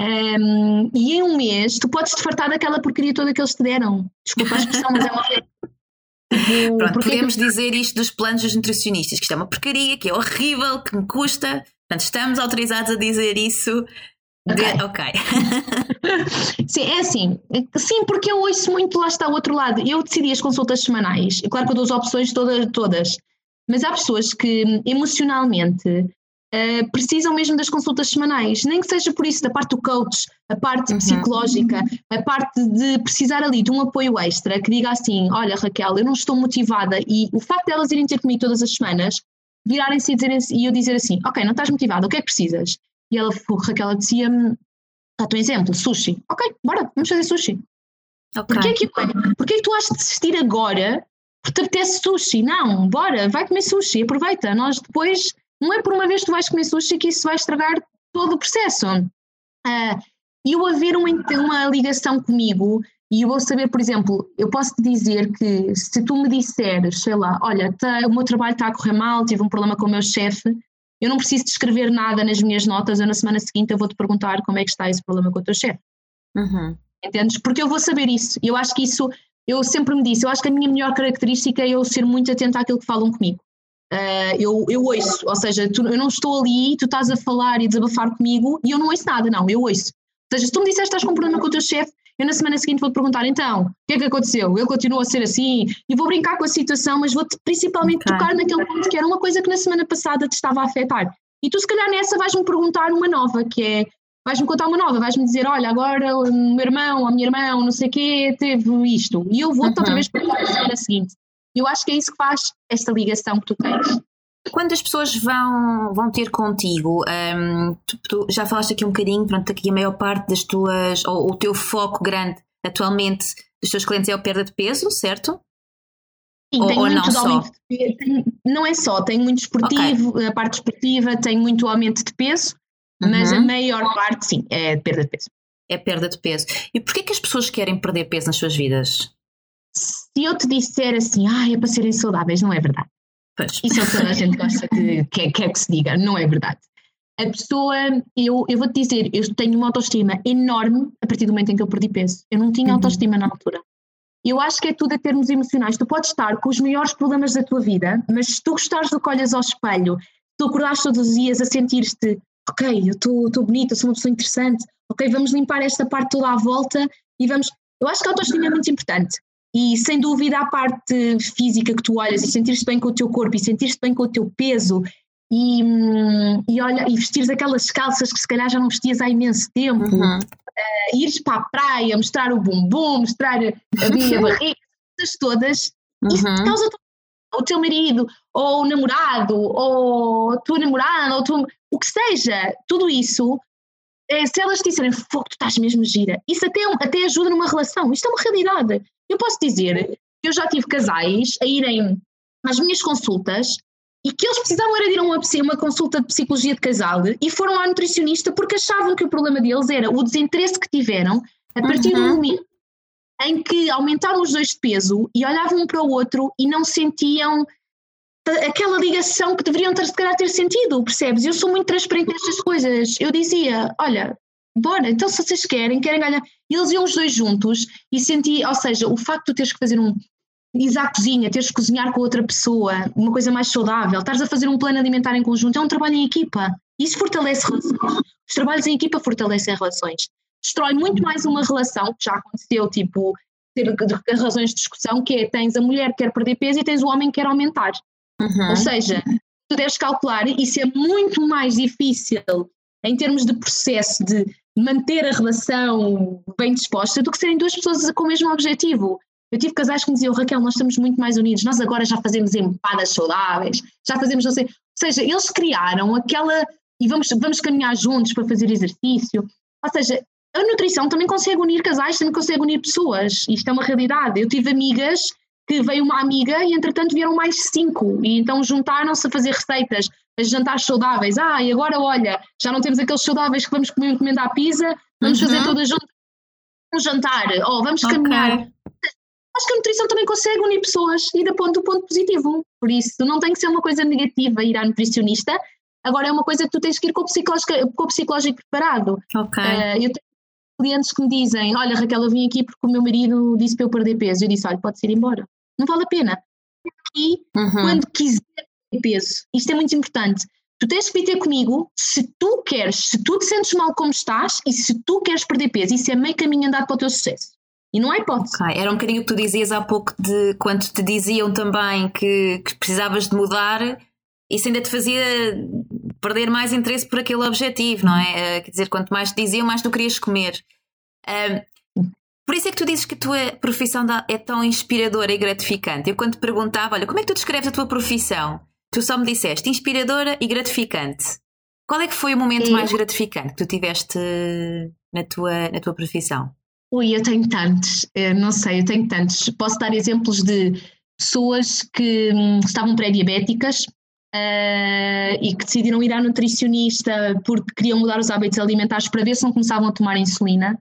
Um, e em um mês tu podes te fartar daquela porcaria toda que eles te deram. Desculpa a expressão, mas é uma tipo, *laughs* Pronto, podemos que... dizer isto dos planos dos nutricionistas, que isto é uma porcaria, que é horrível, que me custa. Portanto, estamos autorizados a dizer isso. Ok. okay. *laughs* sim, é assim. Sim, porque eu ouço muito, lá está o outro lado. Eu decidi as consultas semanais. Claro que eu dou as opções todas, todas. Mas há pessoas que emocionalmente uh, precisam mesmo das consultas semanais, nem que seja por isso, da parte do coach, a parte uhum. psicológica, a parte de precisar ali de um apoio extra que diga assim: Olha, Raquel, eu não estou motivada, e o facto de elas irem ter comigo todas as semanas, virarem-se e, e eu dizer assim: Ok, não estás motivada, o que é que precisas? E ela, Raquel, dizia-me: Dá-te um exemplo, sushi. Ok, bora, vamos fazer sushi. Okay. Porquê, que, porquê que tu has de desistir agora porque te apetece sushi? Não, bora, vai comer sushi, aproveita. Nós depois não é por uma vez que tu vais comer sushi que isso vai estragar todo o processo. Uh, e eu haver uma, uma ligação comigo e eu vou saber, por exemplo, eu posso te dizer que se tu me disseres, sei lá, olha, tá, o meu trabalho está a correr mal, tive um problema com o meu chefe, eu não preciso de escrever nada nas minhas notas, eu na semana seguinte eu vou-te perguntar como é que está esse problema com o teu chefe. Uhum. Entendes? Porque eu vou saber isso. Eu acho que isso, eu sempre me disse, eu acho que a minha melhor característica é eu ser muito atenta àquilo que falam comigo. Uh, eu, eu ouço, ou seja, tu, eu não estou ali, tu estás a falar e desabafar comigo e eu não ouço nada, não, eu ouço. Ou seja, se tu me disseste que estás com um problema com o teu chefe, eu na semana seguinte vou-te perguntar, então, o que é que aconteceu? Ele continua a ser assim? E vou brincar com a situação, mas vou-te principalmente okay. tocar naquele ponto que era uma coisa que na semana passada te estava a afetar. E tu, se calhar, nessa vais-me perguntar uma nova, que é, vais-me contar uma nova, vais-me dizer, olha, agora o meu irmão, a minha irmã, não sei o quê, teve isto. E eu vou-te uhum. outra vez perguntar na semana seguinte. Eu acho que é isso que faz esta ligação que tu tens. Quando as pessoas vão, vão ter contigo, um, tu, tu, já falaste aqui um bocadinho, pronto, aqui a maior parte das tuas, ou o teu foco grande atualmente dos teus clientes é a perda de peso, certo? Sim, ou, ou não só? De, não é só, tem muito esportivo, okay. a parte esportiva tem muito aumento de peso, uhum. mas a uhum. maior parte, sim, é perda de peso. É perda de peso. E porquê que as pessoas querem perder peso nas suas vidas? Se eu te disser assim, ah, é para serem saudáveis, não é verdade. Pois. Isso é o que toda a gente gosta que quer, quer que se diga, não é verdade. A pessoa, eu, eu vou-te dizer, eu tenho uma autoestima enorme a partir do momento em que eu perdi peso. Eu não tinha uhum. autoestima na altura. Eu acho que é tudo a termos emocionais. Tu podes estar com os maiores problemas da tua vida, mas se tu gostares do que olhas ao espelho, tu acordares todos os dias a sentir-te, ok, eu estou bonita, sou uma pessoa interessante, ok, vamos limpar esta parte toda à volta e vamos. Eu acho que a autoestima é muito importante. E sem dúvida a parte física que tu olhas e sentir-te bem com o teu corpo e sentir-te bem com o teu peso e, e, olha, e vestires aquelas calças que se calhar já não vestias há imenso tempo, uhum. uh, ires para a praia, mostrar o bumbum, mostrar a *laughs* minha barriga, todas, uhum. isso causa o teu marido, ou o namorado, ou a tua namorada, ou tua, o que seja, tudo isso, é, se elas disserem, fogo, tu estás mesmo gira, isso até, até ajuda numa relação, isto é uma realidade. Eu posso dizer que eu já tive casais a irem às minhas consultas e que eles precisavam era de ir a uma, uma consulta de psicologia de casal e foram à nutricionista porque achavam que o problema deles era o desinteresse que tiveram a partir uhum. do momento em que aumentaram os dois de peso e olhavam um para o outro e não sentiam aquela ligação que deveriam ter, se calhar, ter sentido, percebes? Eu sou muito transparente nestas coisas. Eu dizia, olha, bora, então se vocês querem, querem ganhar. E eles iam os dois juntos e senti, ou seja, o facto de teres que fazer um. Ir à cozinha, teres que cozinhar com outra pessoa, uma coisa mais saudável, estares a fazer um plano alimentar em conjunto, é um trabalho em equipa. Isso fortalece relações. Os trabalhos em equipa fortalecem relações. Destrói muito mais uma relação, que já aconteceu, tipo, ter razões de discussão, que é tens a mulher que quer perder peso e tens o homem que quer aumentar. Uhum. Ou seja, tu deves calcular, isso é muito mais difícil em termos de processo de manter a relação bem disposta do que serem duas pessoas com o mesmo objetivo. Eu tive casais que me diziam, Raquel, nós estamos muito mais unidos, nós agora já fazemos empadas saudáveis, já fazemos não sei. Ou seja, eles criaram aquela. E vamos, vamos caminhar juntos para fazer exercício. Ou seja, a nutrição também consegue unir casais, também consegue unir pessoas. Isto é uma realidade. Eu tive amigas que veio uma amiga e entretanto vieram mais cinco. E então juntaram-se a fazer receitas jantares saudáveis. Ah, e agora olha, já não temos aqueles saudáveis que vamos comer, encomendar pizza, vamos uhum. fazer todas juntas. um jantar, ou vamos okay. caminhar. Acho que a nutrição também consegue unir pessoas e dá ponto do ponto positivo. Por isso, não tem que ser uma coisa negativa ir à nutricionista. Agora é uma coisa que tu tens que ir com o psicológico, com o psicológico preparado. Ok. Uh, eu tenho clientes que me dizem: Olha, Raquel, eu vim aqui porque o meu marido disse para eu perder peso. Eu disse: Olha, pode ir embora. Não vale a pena. E uhum. quando quiser peso, isto é muito importante. Tu tens que vir ter comigo se tu queres, se tu te sentes mal como estás e se tu queres perder peso. Isso é meio caminho andado para o teu sucesso. E não há hipótese. Okay. Era um bocadinho o que tu dizias há pouco de quando te diziam também que, que precisavas de mudar, isso ainda te fazia perder mais interesse por aquele objetivo, não é? Uh, quer dizer, quanto mais te diziam, mais tu querias comer. Por isso é que tu dizes que a tua profissão é tão inspiradora e gratificante. Eu quando te perguntava, olha, como é que tu descreves a tua profissão? Tu só me disseste inspiradora e gratificante. Qual é que foi o momento mais gratificante que tu tiveste na tua, na tua profissão? Ui, eu tenho tantos, eu não sei, eu tenho tantos. Posso dar exemplos de pessoas que hum, estavam pré-diabéticas uh, e que decidiram ir à nutricionista porque queriam mudar os hábitos alimentares para ver se não começavam a tomar insulina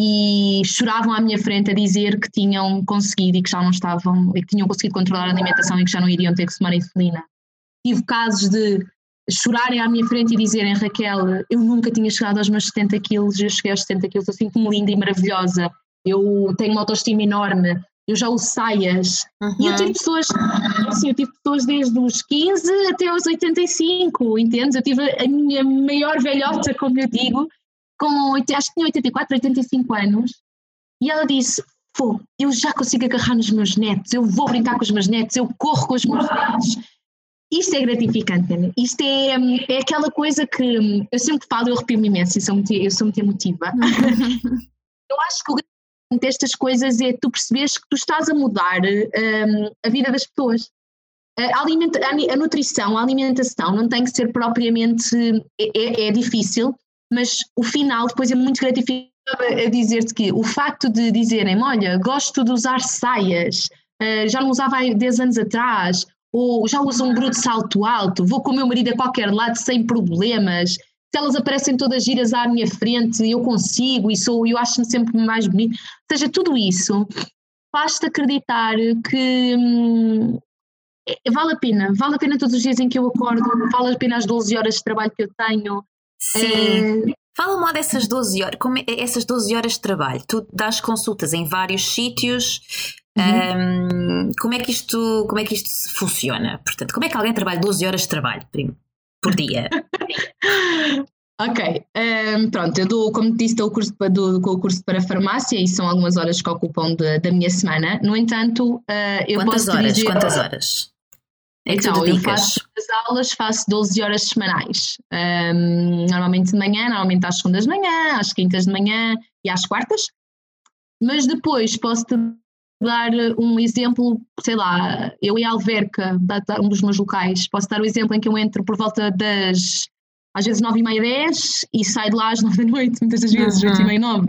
e choravam à minha frente a dizer que tinham conseguido e que já não estavam, e que tinham conseguido controlar a alimentação e que já não iriam ter que tomar insulina. Tive casos de chorarem à minha frente e dizerem Raquel, eu nunca tinha chegado aos meus 70 quilos, eu cheguei aos 70 quilos, eu sinto-me linda e maravilhosa, eu tenho uma autoestima enorme, eu já uso saias. Uhum. E eu tive pessoas, assim, eu tive pessoas desde os 15 até os 85, entendes? Eu tive a minha maior velhota, como eu digo, com, acho que tinha 84, 85 anos, e ela disse, pô, eu já consigo agarrar nos meus netos, eu vou brincar com os meus netos, eu corro com os meus netos. Isto é gratificante, Ana. Isto é, é aquela coisa que eu sempre falo, eu arrepio-me imenso, eu sou muito, eu sou muito emotiva. eu acho que o destas coisas é tu percebes que tu estás a mudar um, a vida das pessoas. A, alimenta, a, a, nutrição, a alimentação não tem que ser propriamente. É, é, é difícil, mas o final depois é muito gratificante a dizer-te que o facto de dizerem: Olha, gosto de usar saias, uh, já não usava há 10 anos atrás, ou já uso um bruto salto alto, vou com o meu marido a qualquer lado sem problemas, se elas aparecem todas giras à minha frente, eu consigo e sou, eu acho-me sempre mais bonito. Ou seja, tudo isso faz-te acreditar que hum, é, vale a pena, vale a pena todos os dias em que eu acordo, vale a pena as 12 horas de trabalho que eu tenho. Sim. É... Fala-me lá dessas 12 horas, como é, essas 12 horas de trabalho. Tu dás consultas em vários sítios. Uhum. Um, como, é que isto, como é que isto funciona? Portanto, como é que alguém trabalha 12 horas de trabalho, por dia. *laughs* Ok, um, pronto, eu dou, como disse, dou o curso, o curso para farmácia e são algumas horas que ocupam de, da minha semana. No entanto, uh, eu quantas posso horas, dizer... Quantas horas? É então, eu faço as aulas, faço 12 horas semanais. Um, normalmente de manhã, normalmente às segundas de manhã, às quintas de manhã e às quartas. Mas depois posso te dar um exemplo, sei lá, eu e a Alverca, um dos meus locais, posso dar o um exemplo em que eu entro por volta das, às vezes, nove e meia, dez, e saio de lá às *laughs* nove da noite, muitas das vezes, uhum. e meia, nove.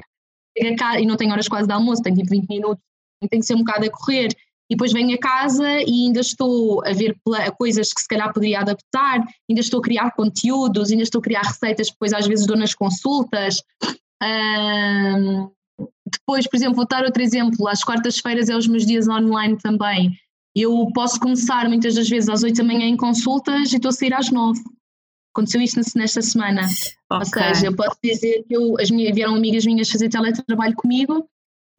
E não tenho horas quase de almoço, tenho tipo 20 minutos, tenho que ser um bocado a correr. E depois venho a casa e ainda estou a ver coisas que se calhar poderia adaptar, ainda estou a criar conteúdos, ainda estou a criar receitas, depois às vezes dou nas consultas. Um, depois, por exemplo, vou dar outro exemplo, às quartas-feiras é os meus dias online também. Eu posso começar muitas das vezes às 8 da manhã em consultas e estou a sair às 9. Aconteceu isto nesta semana. Okay. Ou seja, eu posso dizer que eu, as minhas, vieram amigas minhas fazer teletrabalho comigo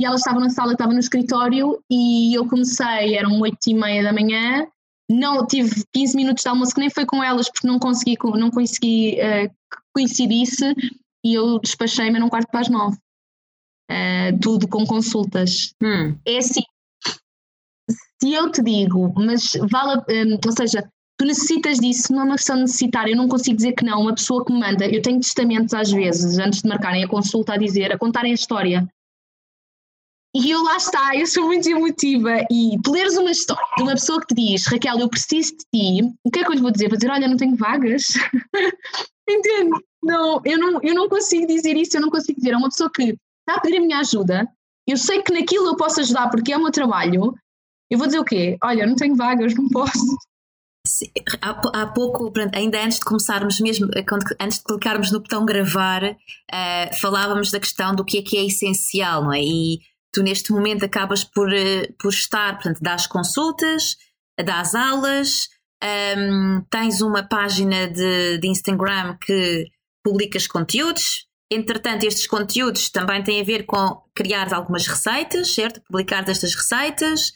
e elas estavam na sala, estavam no escritório e eu comecei, eram 8 e meia da manhã, não tive 15 minutos de almoço que nem foi com elas porque não consegui, não consegui uh, que coincidisse e eu despachei-me num quarto para as 9 uh, tudo com consultas. Hum. É assim, se eu te digo, mas vale, um, ou seja, tu necessitas disso, não é uma questão de necessitar, eu não consigo dizer que não, uma pessoa que me manda, eu tenho testamentos às vezes, antes de marcarem a consulta, a dizer, a contarem a história. E eu lá está, eu sou muito emotiva e tu leres uma história de uma pessoa que te diz, Raquel, eu preciso de ti, o que é que eu lhe vou dizer? Vou dizer, olha, não tenho vagas. *laughs* Entende? Não, eu não, eu não consigo dizer isso, eu não consigo dizer. É uma pessoa que está a pedir a minha ajuda, eu sei que naquilo eu posso ajudar porque é o meu trabalho, eu vou dizer o quê? Olha, não tenho vagas, não posso. Há, há pouco, ainda antes de começarmos mesmo, antes de clicarmos no botão gravar, uh, falávamos da questão do que é que é essencial, não é? E tu neste momento acabas por, uh, por estar, portanto, das consultas, das aulas, um, tens uma página de, de Instagram que publicas conteúdos, Entretanto, estes conteúdos também têm a ver com criar algumas receitas, certo? Publicar estas receitas.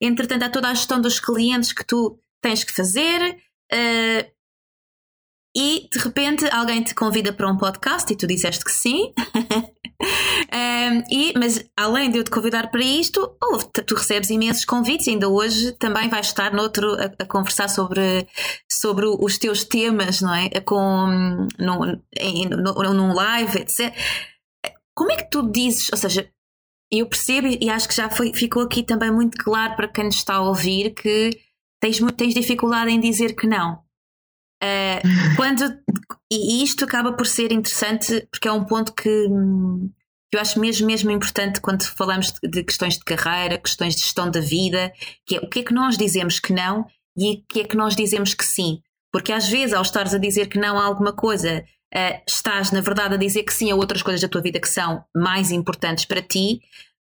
Entretanto, há toda a gestão dos clientes que tu tens que fazer. Uh, e de repente alguém te convida para um podcast e tu disseste que sim. *laughs* um, e, mas além de eu te convidar para isto, oh, tu recebes imensos convites, ainda hoje também vais estar noutro a, a conversar sobre, sobre os teus temas, não é? Com, num, em, num live, etc. Como é que tu dizes, ou seja, eu percebo e acho que já foi, ficou aqui também muito claro para quem nos está a ouvir que tens, tens dificuldade em dizer que não. Uh, quando, e isto acaba por ser interessante porque é um ponto que, que eu acho mesmo, mesmo importante quando falamos de, de, questões de carreira, questões de gestão da vida, que é o que é que nós dizemos que não e o que é que nós dizemos que sim. Porque às vezes, ao estares a dizer que não a alguma coisa, uh, estás, na verdade, a dizer que sim a outras coisas da tua vida que são mais importantes para ti.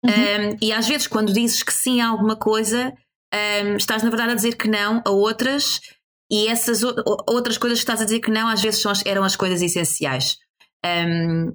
Uhum. Um, e às vezes, quando dizes que sim a alguma coisa, um, estás, na verdade, a dizer que não a outras e essas outras coisas que estás a dizer que não, às vezes eram as coisas essenciais. Um,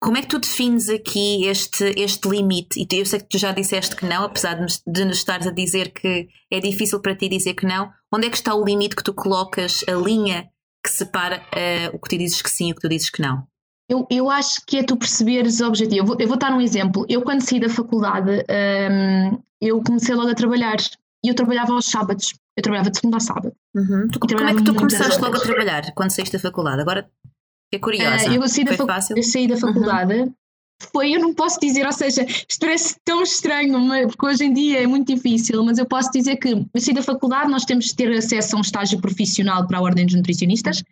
como é que tu defines aqui este, este limite? E eu sei que tu já disseste que não, apesar de, de nos estares a dizer que é difícil para ti dizer que não. Onde é que está o limite que tu colocas, a linha que separa uh, o que tu dizes que sim e o que tu dizes que não? Eu, eu acho que é tu perceberes o objetivo. Eu vou, eu vou dar um exemplo. Eu, quando saí da faculdade, um, eu comecei logo a trabalhar e eu trabalhava aos sábados. Eu trabalhava de segunda a sábado. Uhum. Tu, como é que tu começaste logo a trabalhar quando saíste da faculdade? Agora é curiosa. Uh, eu, saí da fácil? eu saí da uhum. faculdade. Uhum. Foi, eu não posso dizer, ou seja, parece tão estranho, porque hoje em dia é muito difícil, mas eu posso dizer que eu saí da faculdade, nós temos de ter acesso a um estágio profissional para a Ordem dos Nutricionistas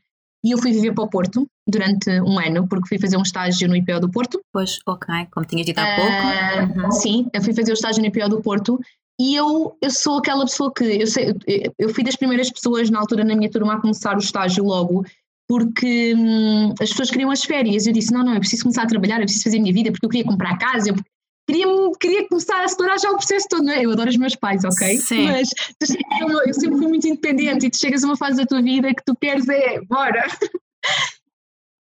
e eu fui viver para o Porto durante um ano, porque fui fazer um estágio no IPO do Porto. Pois, ok, como tinhas dito há pouco. Uh, uhum. Sim, eu fui fazer o estágio no IPO do Porto e eu, eu sou aquela pessoa que, eu, sei, eu fui das primeiras pessoas na altura na minha turma a começar o estágio logo, porque hum, as pessoas queriam as férias. Eu disse: não, não, eu preciso começar a trabalhar, eu preciso fazer a minha vida, porque eu queria comprar casa, eu queria, queria começar a acelerar já o processo todo. Não é? Eu adoro os meus pais, ok? Sim. Mas eu sempre fui muito independente e tu chegas a uma fase da tua vida que tu queres é, bora! *laughs*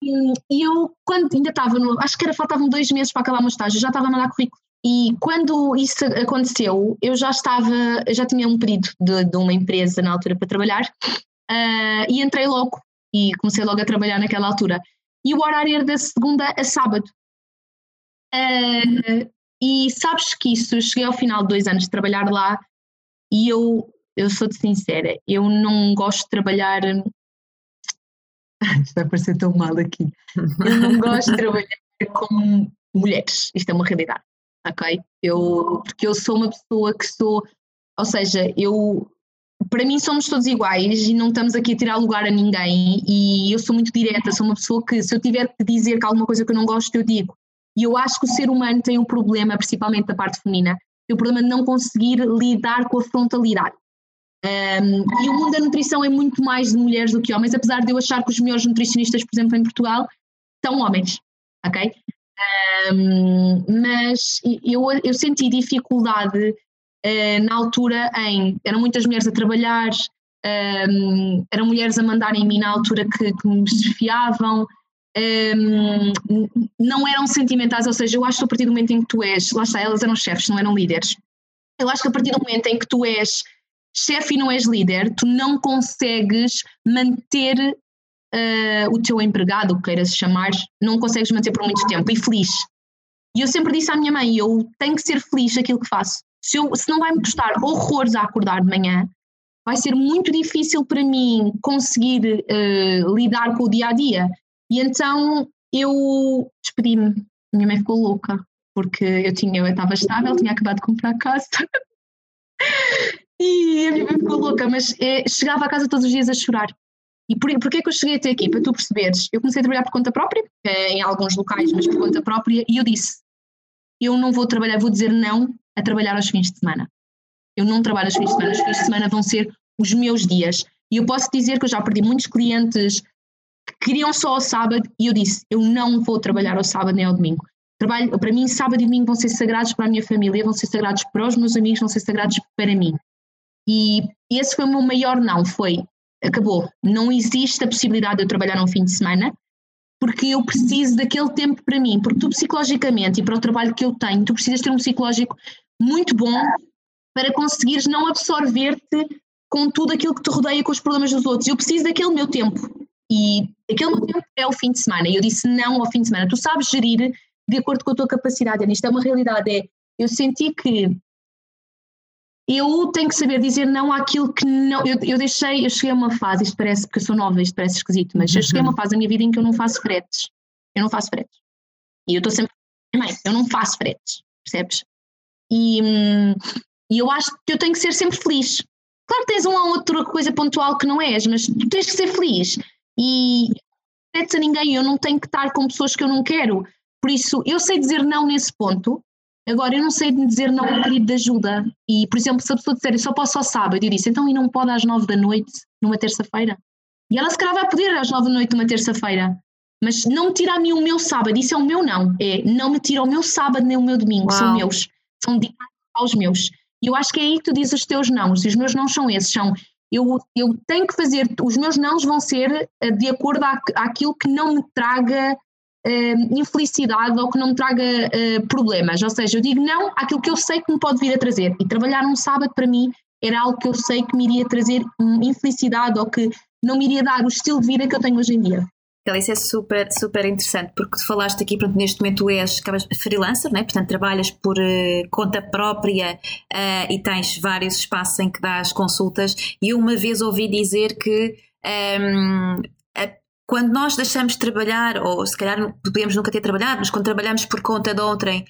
E eu, quando ainda estava no. Acho que era, faltavam dois meses para acabar o meu estágio, já estava a mandar currículo e quando isso aconteceu, eu já estava, eu já tinha um pedido de, de uma empresa na altura para trabalhar uh, e entrei logo e comecei logo a trabalhar naquela altura. E o horário era da segunda a sábado. Uh, e sabes que isso, cheguei ao final de dois anos de trabalhar lá e eu, eu sou-te sincera, eu não gosto de trabalhar. Isto vai parecer tão mal aqui. *laughs* Eu não gosto de trabalhar com mulheres, isto é uma realidade ok? Eu, porque eu sou uma pessoa que sou, ou seja, eu, para mim somos todos iguais e não estamos aqui a tirar lugar a ninguém e eu sou muito direta, sou uma pessoa que se eu tiver que dizer que alguma coisa que eu não gosto, eu digo. E eu acho que o ser humano tem um problema, principalmente da parte feminina, tem o problema de não conseguir lidar com a frontalidade. Um, e o mundo da nutrição é muito mais de mulheres do que homens, apesar de eu achar que os melhores nutricionistas, por exemplo, em Portugal, são homens, ok? Um, mas eu, eu senti dificuldade uh, na altura em. Eram muitas mulheres a trabalhar, um, eram mulheres a mandarem em mim na altura que, que me desfiavam. Um, não eram sentimentais, ou seja, eu acho que a partir do momento em que tu és, lá está, elas eram chefes, não eram líderes. Eu acho que a partir do momento em que tu és chefe e não és líder, tu não consegues manter uh, o teu empregado, o que queiras chamar, não consegues manter por muito tempo e feliz. E eu sempre disse à minha mãe: eu tenho que ser feliz naquilo que faço. Se, eu, se não vai me custar horrores a acordar de manhã, vai ser muito difícil para mim conseguir uh, lidar com o dia a dia. E então eu despedi-me. Minha mãe ficou louca, porque eu tinha, eu estava estável, tinha acabado de comprar casa. *laughs* e a minha mãe ficou louca, mas é, chegava a casa todos os dias a chorar. E por, porquê que eu cheguei até aqui? Para tu perceberes, eu comecei a trabalhar por conta própria, eh, em alguns locais, mas por conta própria, e eu disse: eu não vou trabalhar, vou dizer não a trabalhar aos fins de semana. Eu não trabalho aos fins de semana, os fins de semana vão ser os meus dias. E eu posso dizer que eu já perdi muitos clientes que queriam só ao sábado e eu disse: eu não vou trabalhar ao sábado nem ao domingo. Trabalho, para mim, sábado e domingo vão ser sagrados para a minha família, vão ser sagrados para os meus amigos, vão ser sagrados para mim. E esse foi o meu maior não, foi, acabou. Não existe a possibilidade de eu trabalhar um fim de semana, porque eu preciso daquele tempo para mim, porque tu psicologicamente e para o trabalho que eu tenho, tu precisas ter um psicológico muito bom para conseguires não absorver-te com tudo aquilo que te rodeia com os problemas dos outros. Eu preciso daquele meu tempo. E aquele meu tempo é o fim de semana. E eu disse não ao fim de semana. Tu sabes gerir de acordo com a tua capacidade. Isto é uma realidade. É, eu senti que eu tenho que saber dizer não àquilo que não. Eu, eu deixei, eu cheguei a uma fase, isto parece, porque eu sou nova, isto parece esquisito, mas eu cheguei a uma fase da minha vida em que eu não faço fretes. Eu não faço fretes. E eu estou sempre. Mãe, eu não faço fretes, percebes? E, e eu acho que eu tenho que ser sempre feliz. Claro que tens uma ou outra coisa pontual que não és, mas tu tens que ser feliz. E fretes a ninguém, eu não tenho que estar com pessoas que eu não quero. Por isso, eu sei dizer não nesse ponto. Agora, eu não sei dizer não a pedido de ajuda. E, por exemplo, se a pessoa disser eu só posso ao sábado, eu disse então e não pode às nove da noite, numa terça-feira? E ela se calhar vai poder às nove da noite, numa terça-feira. Mas não me tira a mim o meu sábado, isso é o meu não. É não me tira o meu sábado nem o meu domingo, Uau. são meus. São dedicados aos meus. E eu acho que é aí que tu dizes os teus não. E os meus não são esses, são eu, eu tenho que fazer, os meus nãos vão ser eh, de acordo à, àquilo que não me traga uh, infelicidade ou que não me traga uh, problemas. Ou seja, eu digo não àquilo que eu sei que me pode vir a trazer. E trabalhar num sábado para mim era algo que eu sei que me iria trazer infelicidade ou que não me iria dar o estilo de vida que eu tenho hoje em dia. Então, isso é super, super interessante, porque tu falaste aqui, pronto, neste momento és freelancer, né? portanto trabalhas por uh, conta própria uh, e tens vários espaços em que dás consultas e uma vez ouvi dizer que um, ehm, quando nós deixamos de trabalhar, ou se calhar podemos nunca ter trabalhado, mas quando trabalhamos por conta de outrem,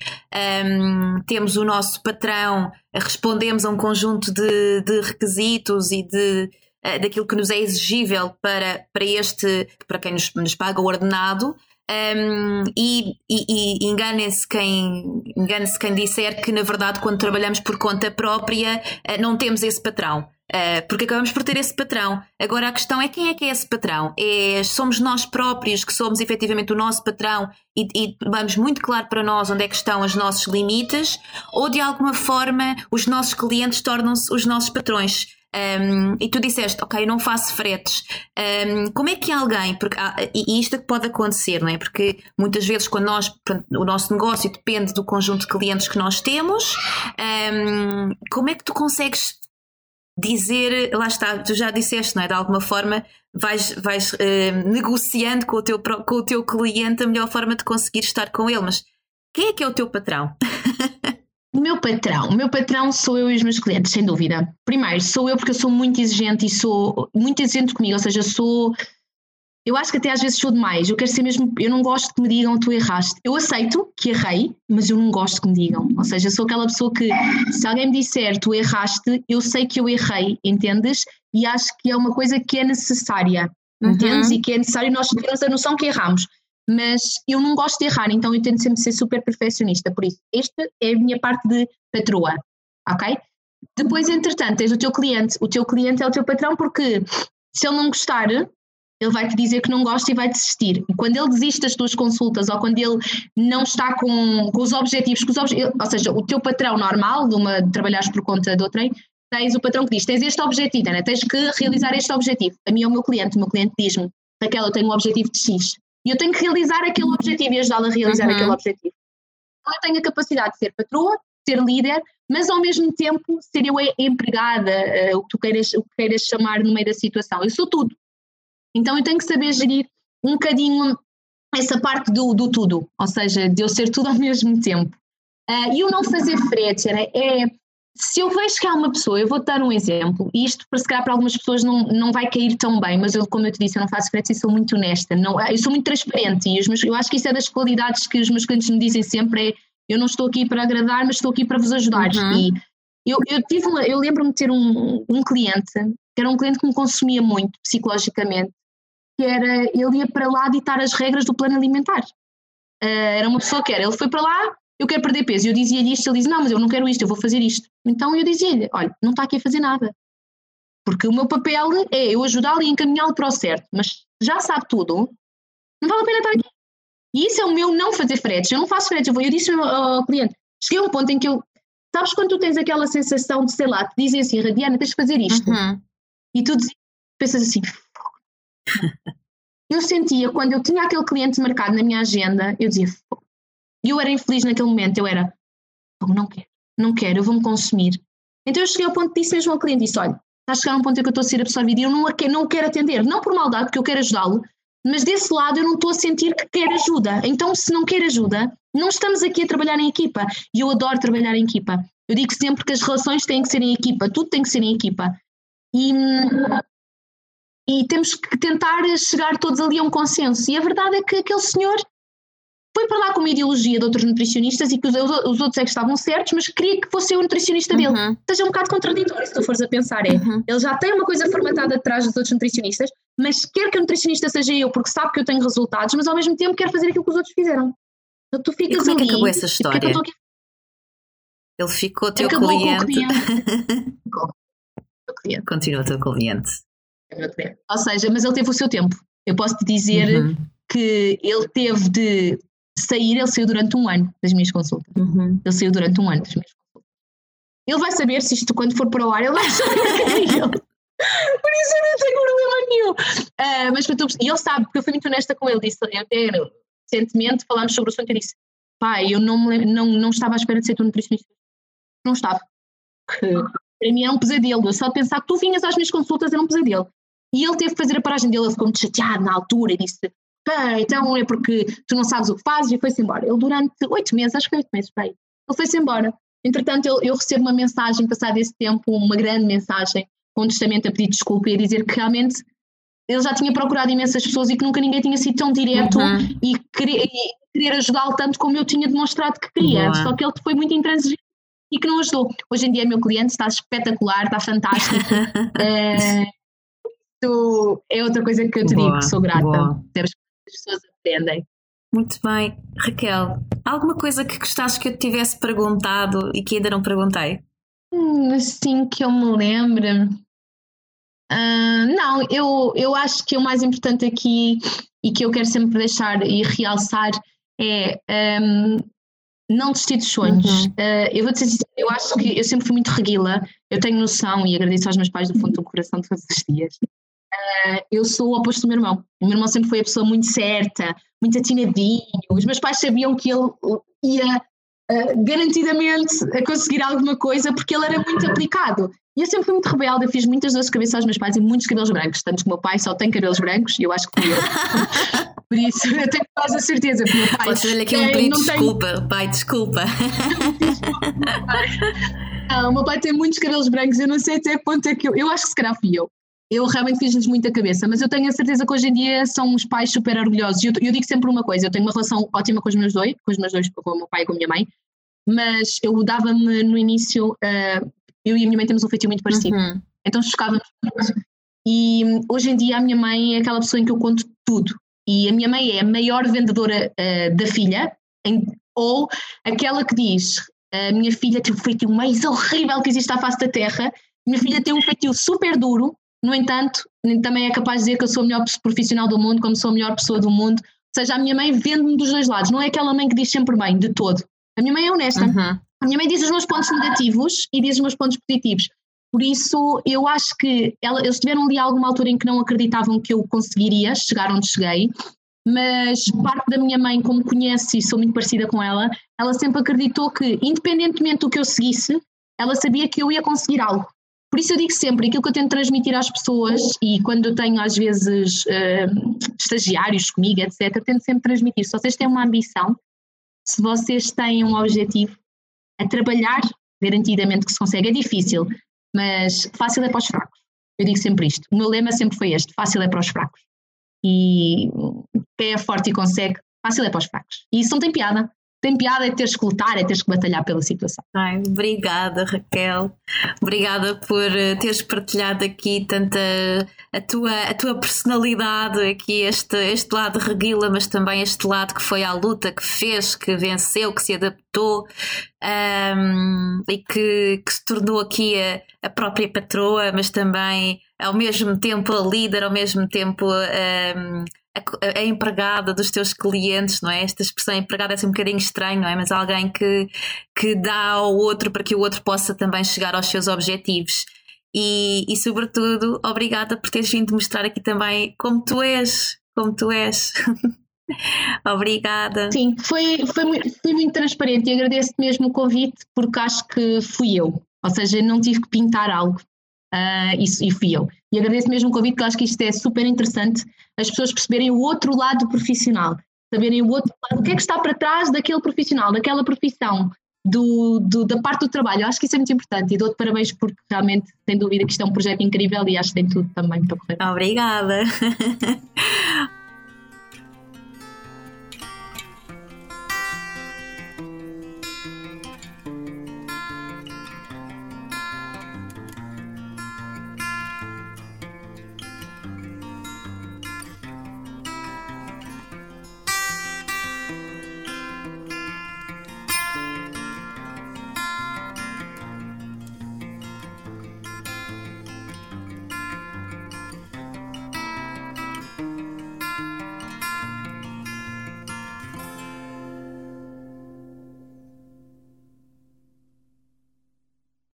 um, temos o nosso patrão, respondemos a um conjunto de, de requisitos e de uh, daquilo que nos é exigível para, para este, para quem nos, nos paga o ordenado. Um, e, e, e engane-se quem, engane quem disser que, na verdade, quando trabalhamos por conta própria, uh, não temos esse patrão. Uh, porque acabamos por ter esse patrão. Agora a questão é quem é que é esse patrão? É, somos nós próprios que somos efetivamente o nosso patrão e, e vamos muito claro para nós onde é que estão os nossos limites, ou de alguma forma os nossos clientes tornam-se os nossos patrões. Um, e tu disseste, ok, não faço fretes. Um, como é que alguém, porque, e isto é que pode acontecer, não é? Porque muitas vezes, quando nós, o nosso negócio depende do conjunto de clientes que nós temos, um, como é que tu consegues dizer, lá está, tu já disseste, não é? De alguma forma vais, vais uh, negociando com o, teu, com o teu cliente a melhor forma de conseguir estar com ele, mas quem é que é o teu patrão? *laughs* O meu patrão, o meu patrão sou eu e os meus clientes, sem dúvida. Primeiro, sou eu porque eu sou muito exigente e sou muito exigente comigo, ou seja, sou eu acho que até às vezes sou demais. Eu quero ser mesmo. Eu não gosto que me digam tu erraste. Eu aceito que errei, mas eu não gosto que me digam. Ou seja, sou aquela pessoa que, se alguém me disser tu erraste, eu sei que eu errei, entendes? E acho que é uma coisa que é necessária, uhum. entendes? E que é necessário nós termos a noção que erramos. Mas eu não gosto de errar, então eu tento sempre ser super perfeccionista. Por isso, esta é a minha parte de patroa, ok? Depois, entretanto, tens o teu cliente. O teu cliente é o teu patrão porque se ele não gostar, ele vai te dizer que não gosta e vai desistir. E quando ele desiste das tuas consultas ou quando ele não está com, com os objetivos, com os obje ou seja, o teu patrão normal, de, uma, de trabalhares por conta de outrem, tens o patrão que diz: tens este objetivo, Ana, tens que realizar este objetivo. A mim é o meu cliente, o meu cliente diz-me: Raquel, eu tenho um objetivo de X e eu tenho que realizar aquele objetivo e ajudá-la a realizar uhum. aquele objetivo. Então, eu tenho a capacidade de ser patroa, ser líder, mas ao mesmo tempo ser eu empregada, uh, o, que tu queiras, o que queiras chamar no meio da situação. Eu sou tudo. Então eu tenho que saber gerir um bocadinho essa parte do, do tudo, ou seja, de eu ser tudo ao *laughs* mesmo tempo. Uh, e o não fazer fretes é, se eu vejo que há uma pessoa, eu vou dar um exemplo, e isto para se calhar para algumas pessoas não, não vai cair tão bem, mas eu, como eu te disse, eu não faço fretes e sou muito honesta, não, eu sou muito transparente e meus, eu acho que isso é das qualidades que os meus clientes me dizem sempre, é eu não estou aqui para agradar, mas estou aqui para vos ajudar. Uhum. E eu, eu, tive eu lembro-me de ter um, um cliente, que era um cliente que me consumia muito psicologicamente, que era ele ia para lá ditar as regras do plano alimentar. Uh, era uma pessoa que era, ele foi para lá, eu quero perder peso. Eu dizia-lhe isto, ele dizia, não, mas eu não quero isto, eu vou fazer isto. Então eu dizia-lhe, olha, não está aqui a fazer nada. porque o meu papel é eu ajudá-lo e encaminhá-lo para o certo, mas já sabe tudo, não vale a pena estar aqui. E isso é o meu não fazer fretes. Eu não faço fretes, eu, vou, eu disse ao cliente, cheguei a um ponto em que eu, sabes quando tu tens aquela sensação de, sei lá, te dizem assim, Radiana, tens de fazer isto. Uhum. E tu pensas assim, eu sentia, quando eu tinha aquele cliente marcado na minha agenda, eu dizia, e eu era infeliz naquele momento, eu era, não quero, não quero, eu vou-me consumir. Então eu cheguei ao ponto, disse mesmo ao cliente, disse, olha, está a chegar a um ponto em que eu estou a ser absorvida e eu não, não quero atender, não por maldade, porque eu quero ajudá-lo, mas desse lado eu não estou a sentir que quer ajuda. Então, se não quer ajuda, não estamos aqui a trabalhar em equipa. E eu adoro trabalhar em equipa. Eu digo sempre que as relações têm que ser em equipa, tudo tem que ser em equipa. E, e temos que tentar chegar todos ali a um consenso. E a verdade é que aquele senhor foi para lá com uma ideologia de outros nutricionistas e que os, os outros é que estavam certos, mas queria que fosse o nutricionista dele. Uhum. Seja um bocado contraditório, se tu fores a pensar. É, uhum. Ele já tem uma coisa formatada atrás dos outros nutricionistas, mas quer que o nutricionista seja eu, porque sabe que eu tenho resultados, mas ao mesmo tempo quer fazer aquilo que os outros fizeram. Então tu ficas e como é que acabou essa história? Ele ficou teu Acabou cliente. cliente. *laughs* Continua teu cliente. Ou seja, mas ele teve o seu tempo. Eu posso te dizer uhum. que ele teve de sair, ele saiu durante um ano das minhas consultas. Uhum. Ele saiu durante um ano das minhas consultas. Ele vai saber se isto, quando for para o ar, ele vai saber que é ele. *laughs* Por isso eu não tenho problema nenhum. Uh, mas tu, e ele sabe, porque eu fui muito honesta com ele, disse, até recentemente falámos sobre o assunto e disse: pai, eu não, não, não estava à espera de ser tu nutricionista. Não estava. Para mim é um pesadelo. Eu só de pensar que tu vinhas às minhas consultas era um pesadelo. E ele teve que fazer a paragem dele, ele ficou muito chateado na altura e disse: então é porque tu não sabes o que fazes e foi-se embora. Ele durante oito meses, acho que oito meses, bem, ele foi-se embora. Entretanto, eu, eu recebo uma mensagem, passado esse tempo, uma grande mensagem, com um testamento a pedir desculpa e a dizer que realmente ele já tinha procurado imensas pessoas e que nunca ninguém tinha sido tão direto uhum. e, querer, querer ajudá-lo tanto como eu tinha demonstrado que queria. Uhum. Só que ele foi muito intransigente e que não ajudou. Hoje em dia é meu cliente, está espetacular, está fantástico. é, *laughs* é outra coisa que eu te boa, digo, que sou grata. Boa. As pessoas aprendem. Muito bem. Raquel, alguma coisa que gostasses que eu te tivesse perguntado e que ainda não perguntei? Hum, assim que eu me lembro. Uh, não, eu, eu acho que o mais importante aqui e que eu quero sempre deixar e realçar é um, não desistir dos sonhos. Uhum. Uh, eu vou dizer eu acho que eu sempre fui muito reguila, eu tenho noção e agradeço aos meus pais do fundo do coração todos os dias. Uh, eu sou o oposto do meu irmão. O meu irmão sempre foi a pessoa muito certa, muito atinadinho. Os meus pais sabiam que ele ia uh, garantidamente a conseguir alguma coisa porque ele era muito aplicado. E eu sempre fui muito rebelde, eu fiz muitas dores de cabeça aos meus pais e muitos cabelos brancos, tanto que o meu pai só tem cabelos brancos e eu acho que eu. *laughs* Por isso, eu tenho quase a certeza que o meu pai. Posso fazer aqui um pedido de desculpa, tem... pai, desculpa. *laughs* não, o meu pai tem muitos cabelos brancos, eu não sei até que ponto é que eu. Eu acho que se calhar fui eu. Eu realmente fiz-lhes muita cabeça, mas eu tenho a certeza que hoje em dia são uns pais super orgulhosos. E eu, eu digo sempre uma coisa: eu tenho uma relação ótima com os meus dois, com os meus dois, com o meu pai e com a minha mãe, mas eu dava-me no início uh, eu e a minha mãe temos um feitio muito parecido. Uhum. Então chocávamos. E hoje em dia a minha mãe é aquela pessoa em que eu conto tudo. E a minha mãe é a maior vendedora uh, da filha, em, ou aquela que diz: a minha filha tem o feitio mais horrível que existe à face da terra, minha filha tem um feitio super duro, no entanto, também é capaz de dizer que eu sou a melhor profissional do mundo, como sou a melhor pessoa do mundo. Ou seja, a minha mãe vende-me dos dois lados, não é aquela mãe que diz sempre bem, de todo. A minha mãe é honesta. Uhum. A minha mãe diz os meus pontos negativos e diz os meus pontos positivos. Por isso, eu acho que ela, eles tiveram ali alguma altura em que não acreditavam que eu conseguiria chegar onde cheguei, mas parte da minha mãe, como conhece e sou muito parecida com ela, ela sempre acreditou que, independentemente do que eu seguisse, ela sabia que eu ia conseguir algo. Por isso eu digo sempre, aquilo que eu tento transmitir às pessoas, e quando eu tenho às vezes uh, estagiários comigo, etc., tento sempre transmitir, se vocês têm uma ambição, se vocês têm um objetivo, a trabalhar, garantidamente que se consegue. É difícil, mas fácil é para os fracos. Eu digo sempre isto. O meu lema sempre foi este: fácil é para os fracos. E quem é forte e consegue, fácil é para os fracos. E isso não tem piada. Tem piada é teres que lutar, é teres que batalhar pela situação. Ai, obrigada, Raquel. Obrigada por eh, teres partilhado aqui tanta a tua, a tua personalidade, aqui este, este lado reguila, mas também este lado que foi à luta, que fez, que venceu, que se adaptou um, e que, que se tornou aqui a, a própria patroa, mas também ao mesmo tempo a líder, ao mesmo tempo um, a, a, empregada dos teus clientes, não é? Esta expressão empregada é assim um bocadinho estranho, não é? Mas alguém que, que dá ao outro para que o outro possa também chegar aos seus objetivos. E, e sobretudo, obrigada por teres vindo mostrar aqui também como tu és, como tu és. *laughs* Obrigada. Sim, foi, foi, muito, foi muito transparente e agradeço mesmo o convite porque acho que fui eu. Ou seja, não tive que pintar algo, Uh, isso, e fui eu. E agradeço mesmo o convite, porque acho que isto é super interessante, as pessoas perceberem o outro lado profissional, saberem o outro lado, o que é que está para trás daquele profissional, daquela profissão, do, do, da parte do trabalho. Eu acho que isso é muito importante e dou-te parabéns porque realmente, sem dúvida, que isto é um projeto incrível e acho que tem tudo também para correr. Obrigada. *laughs*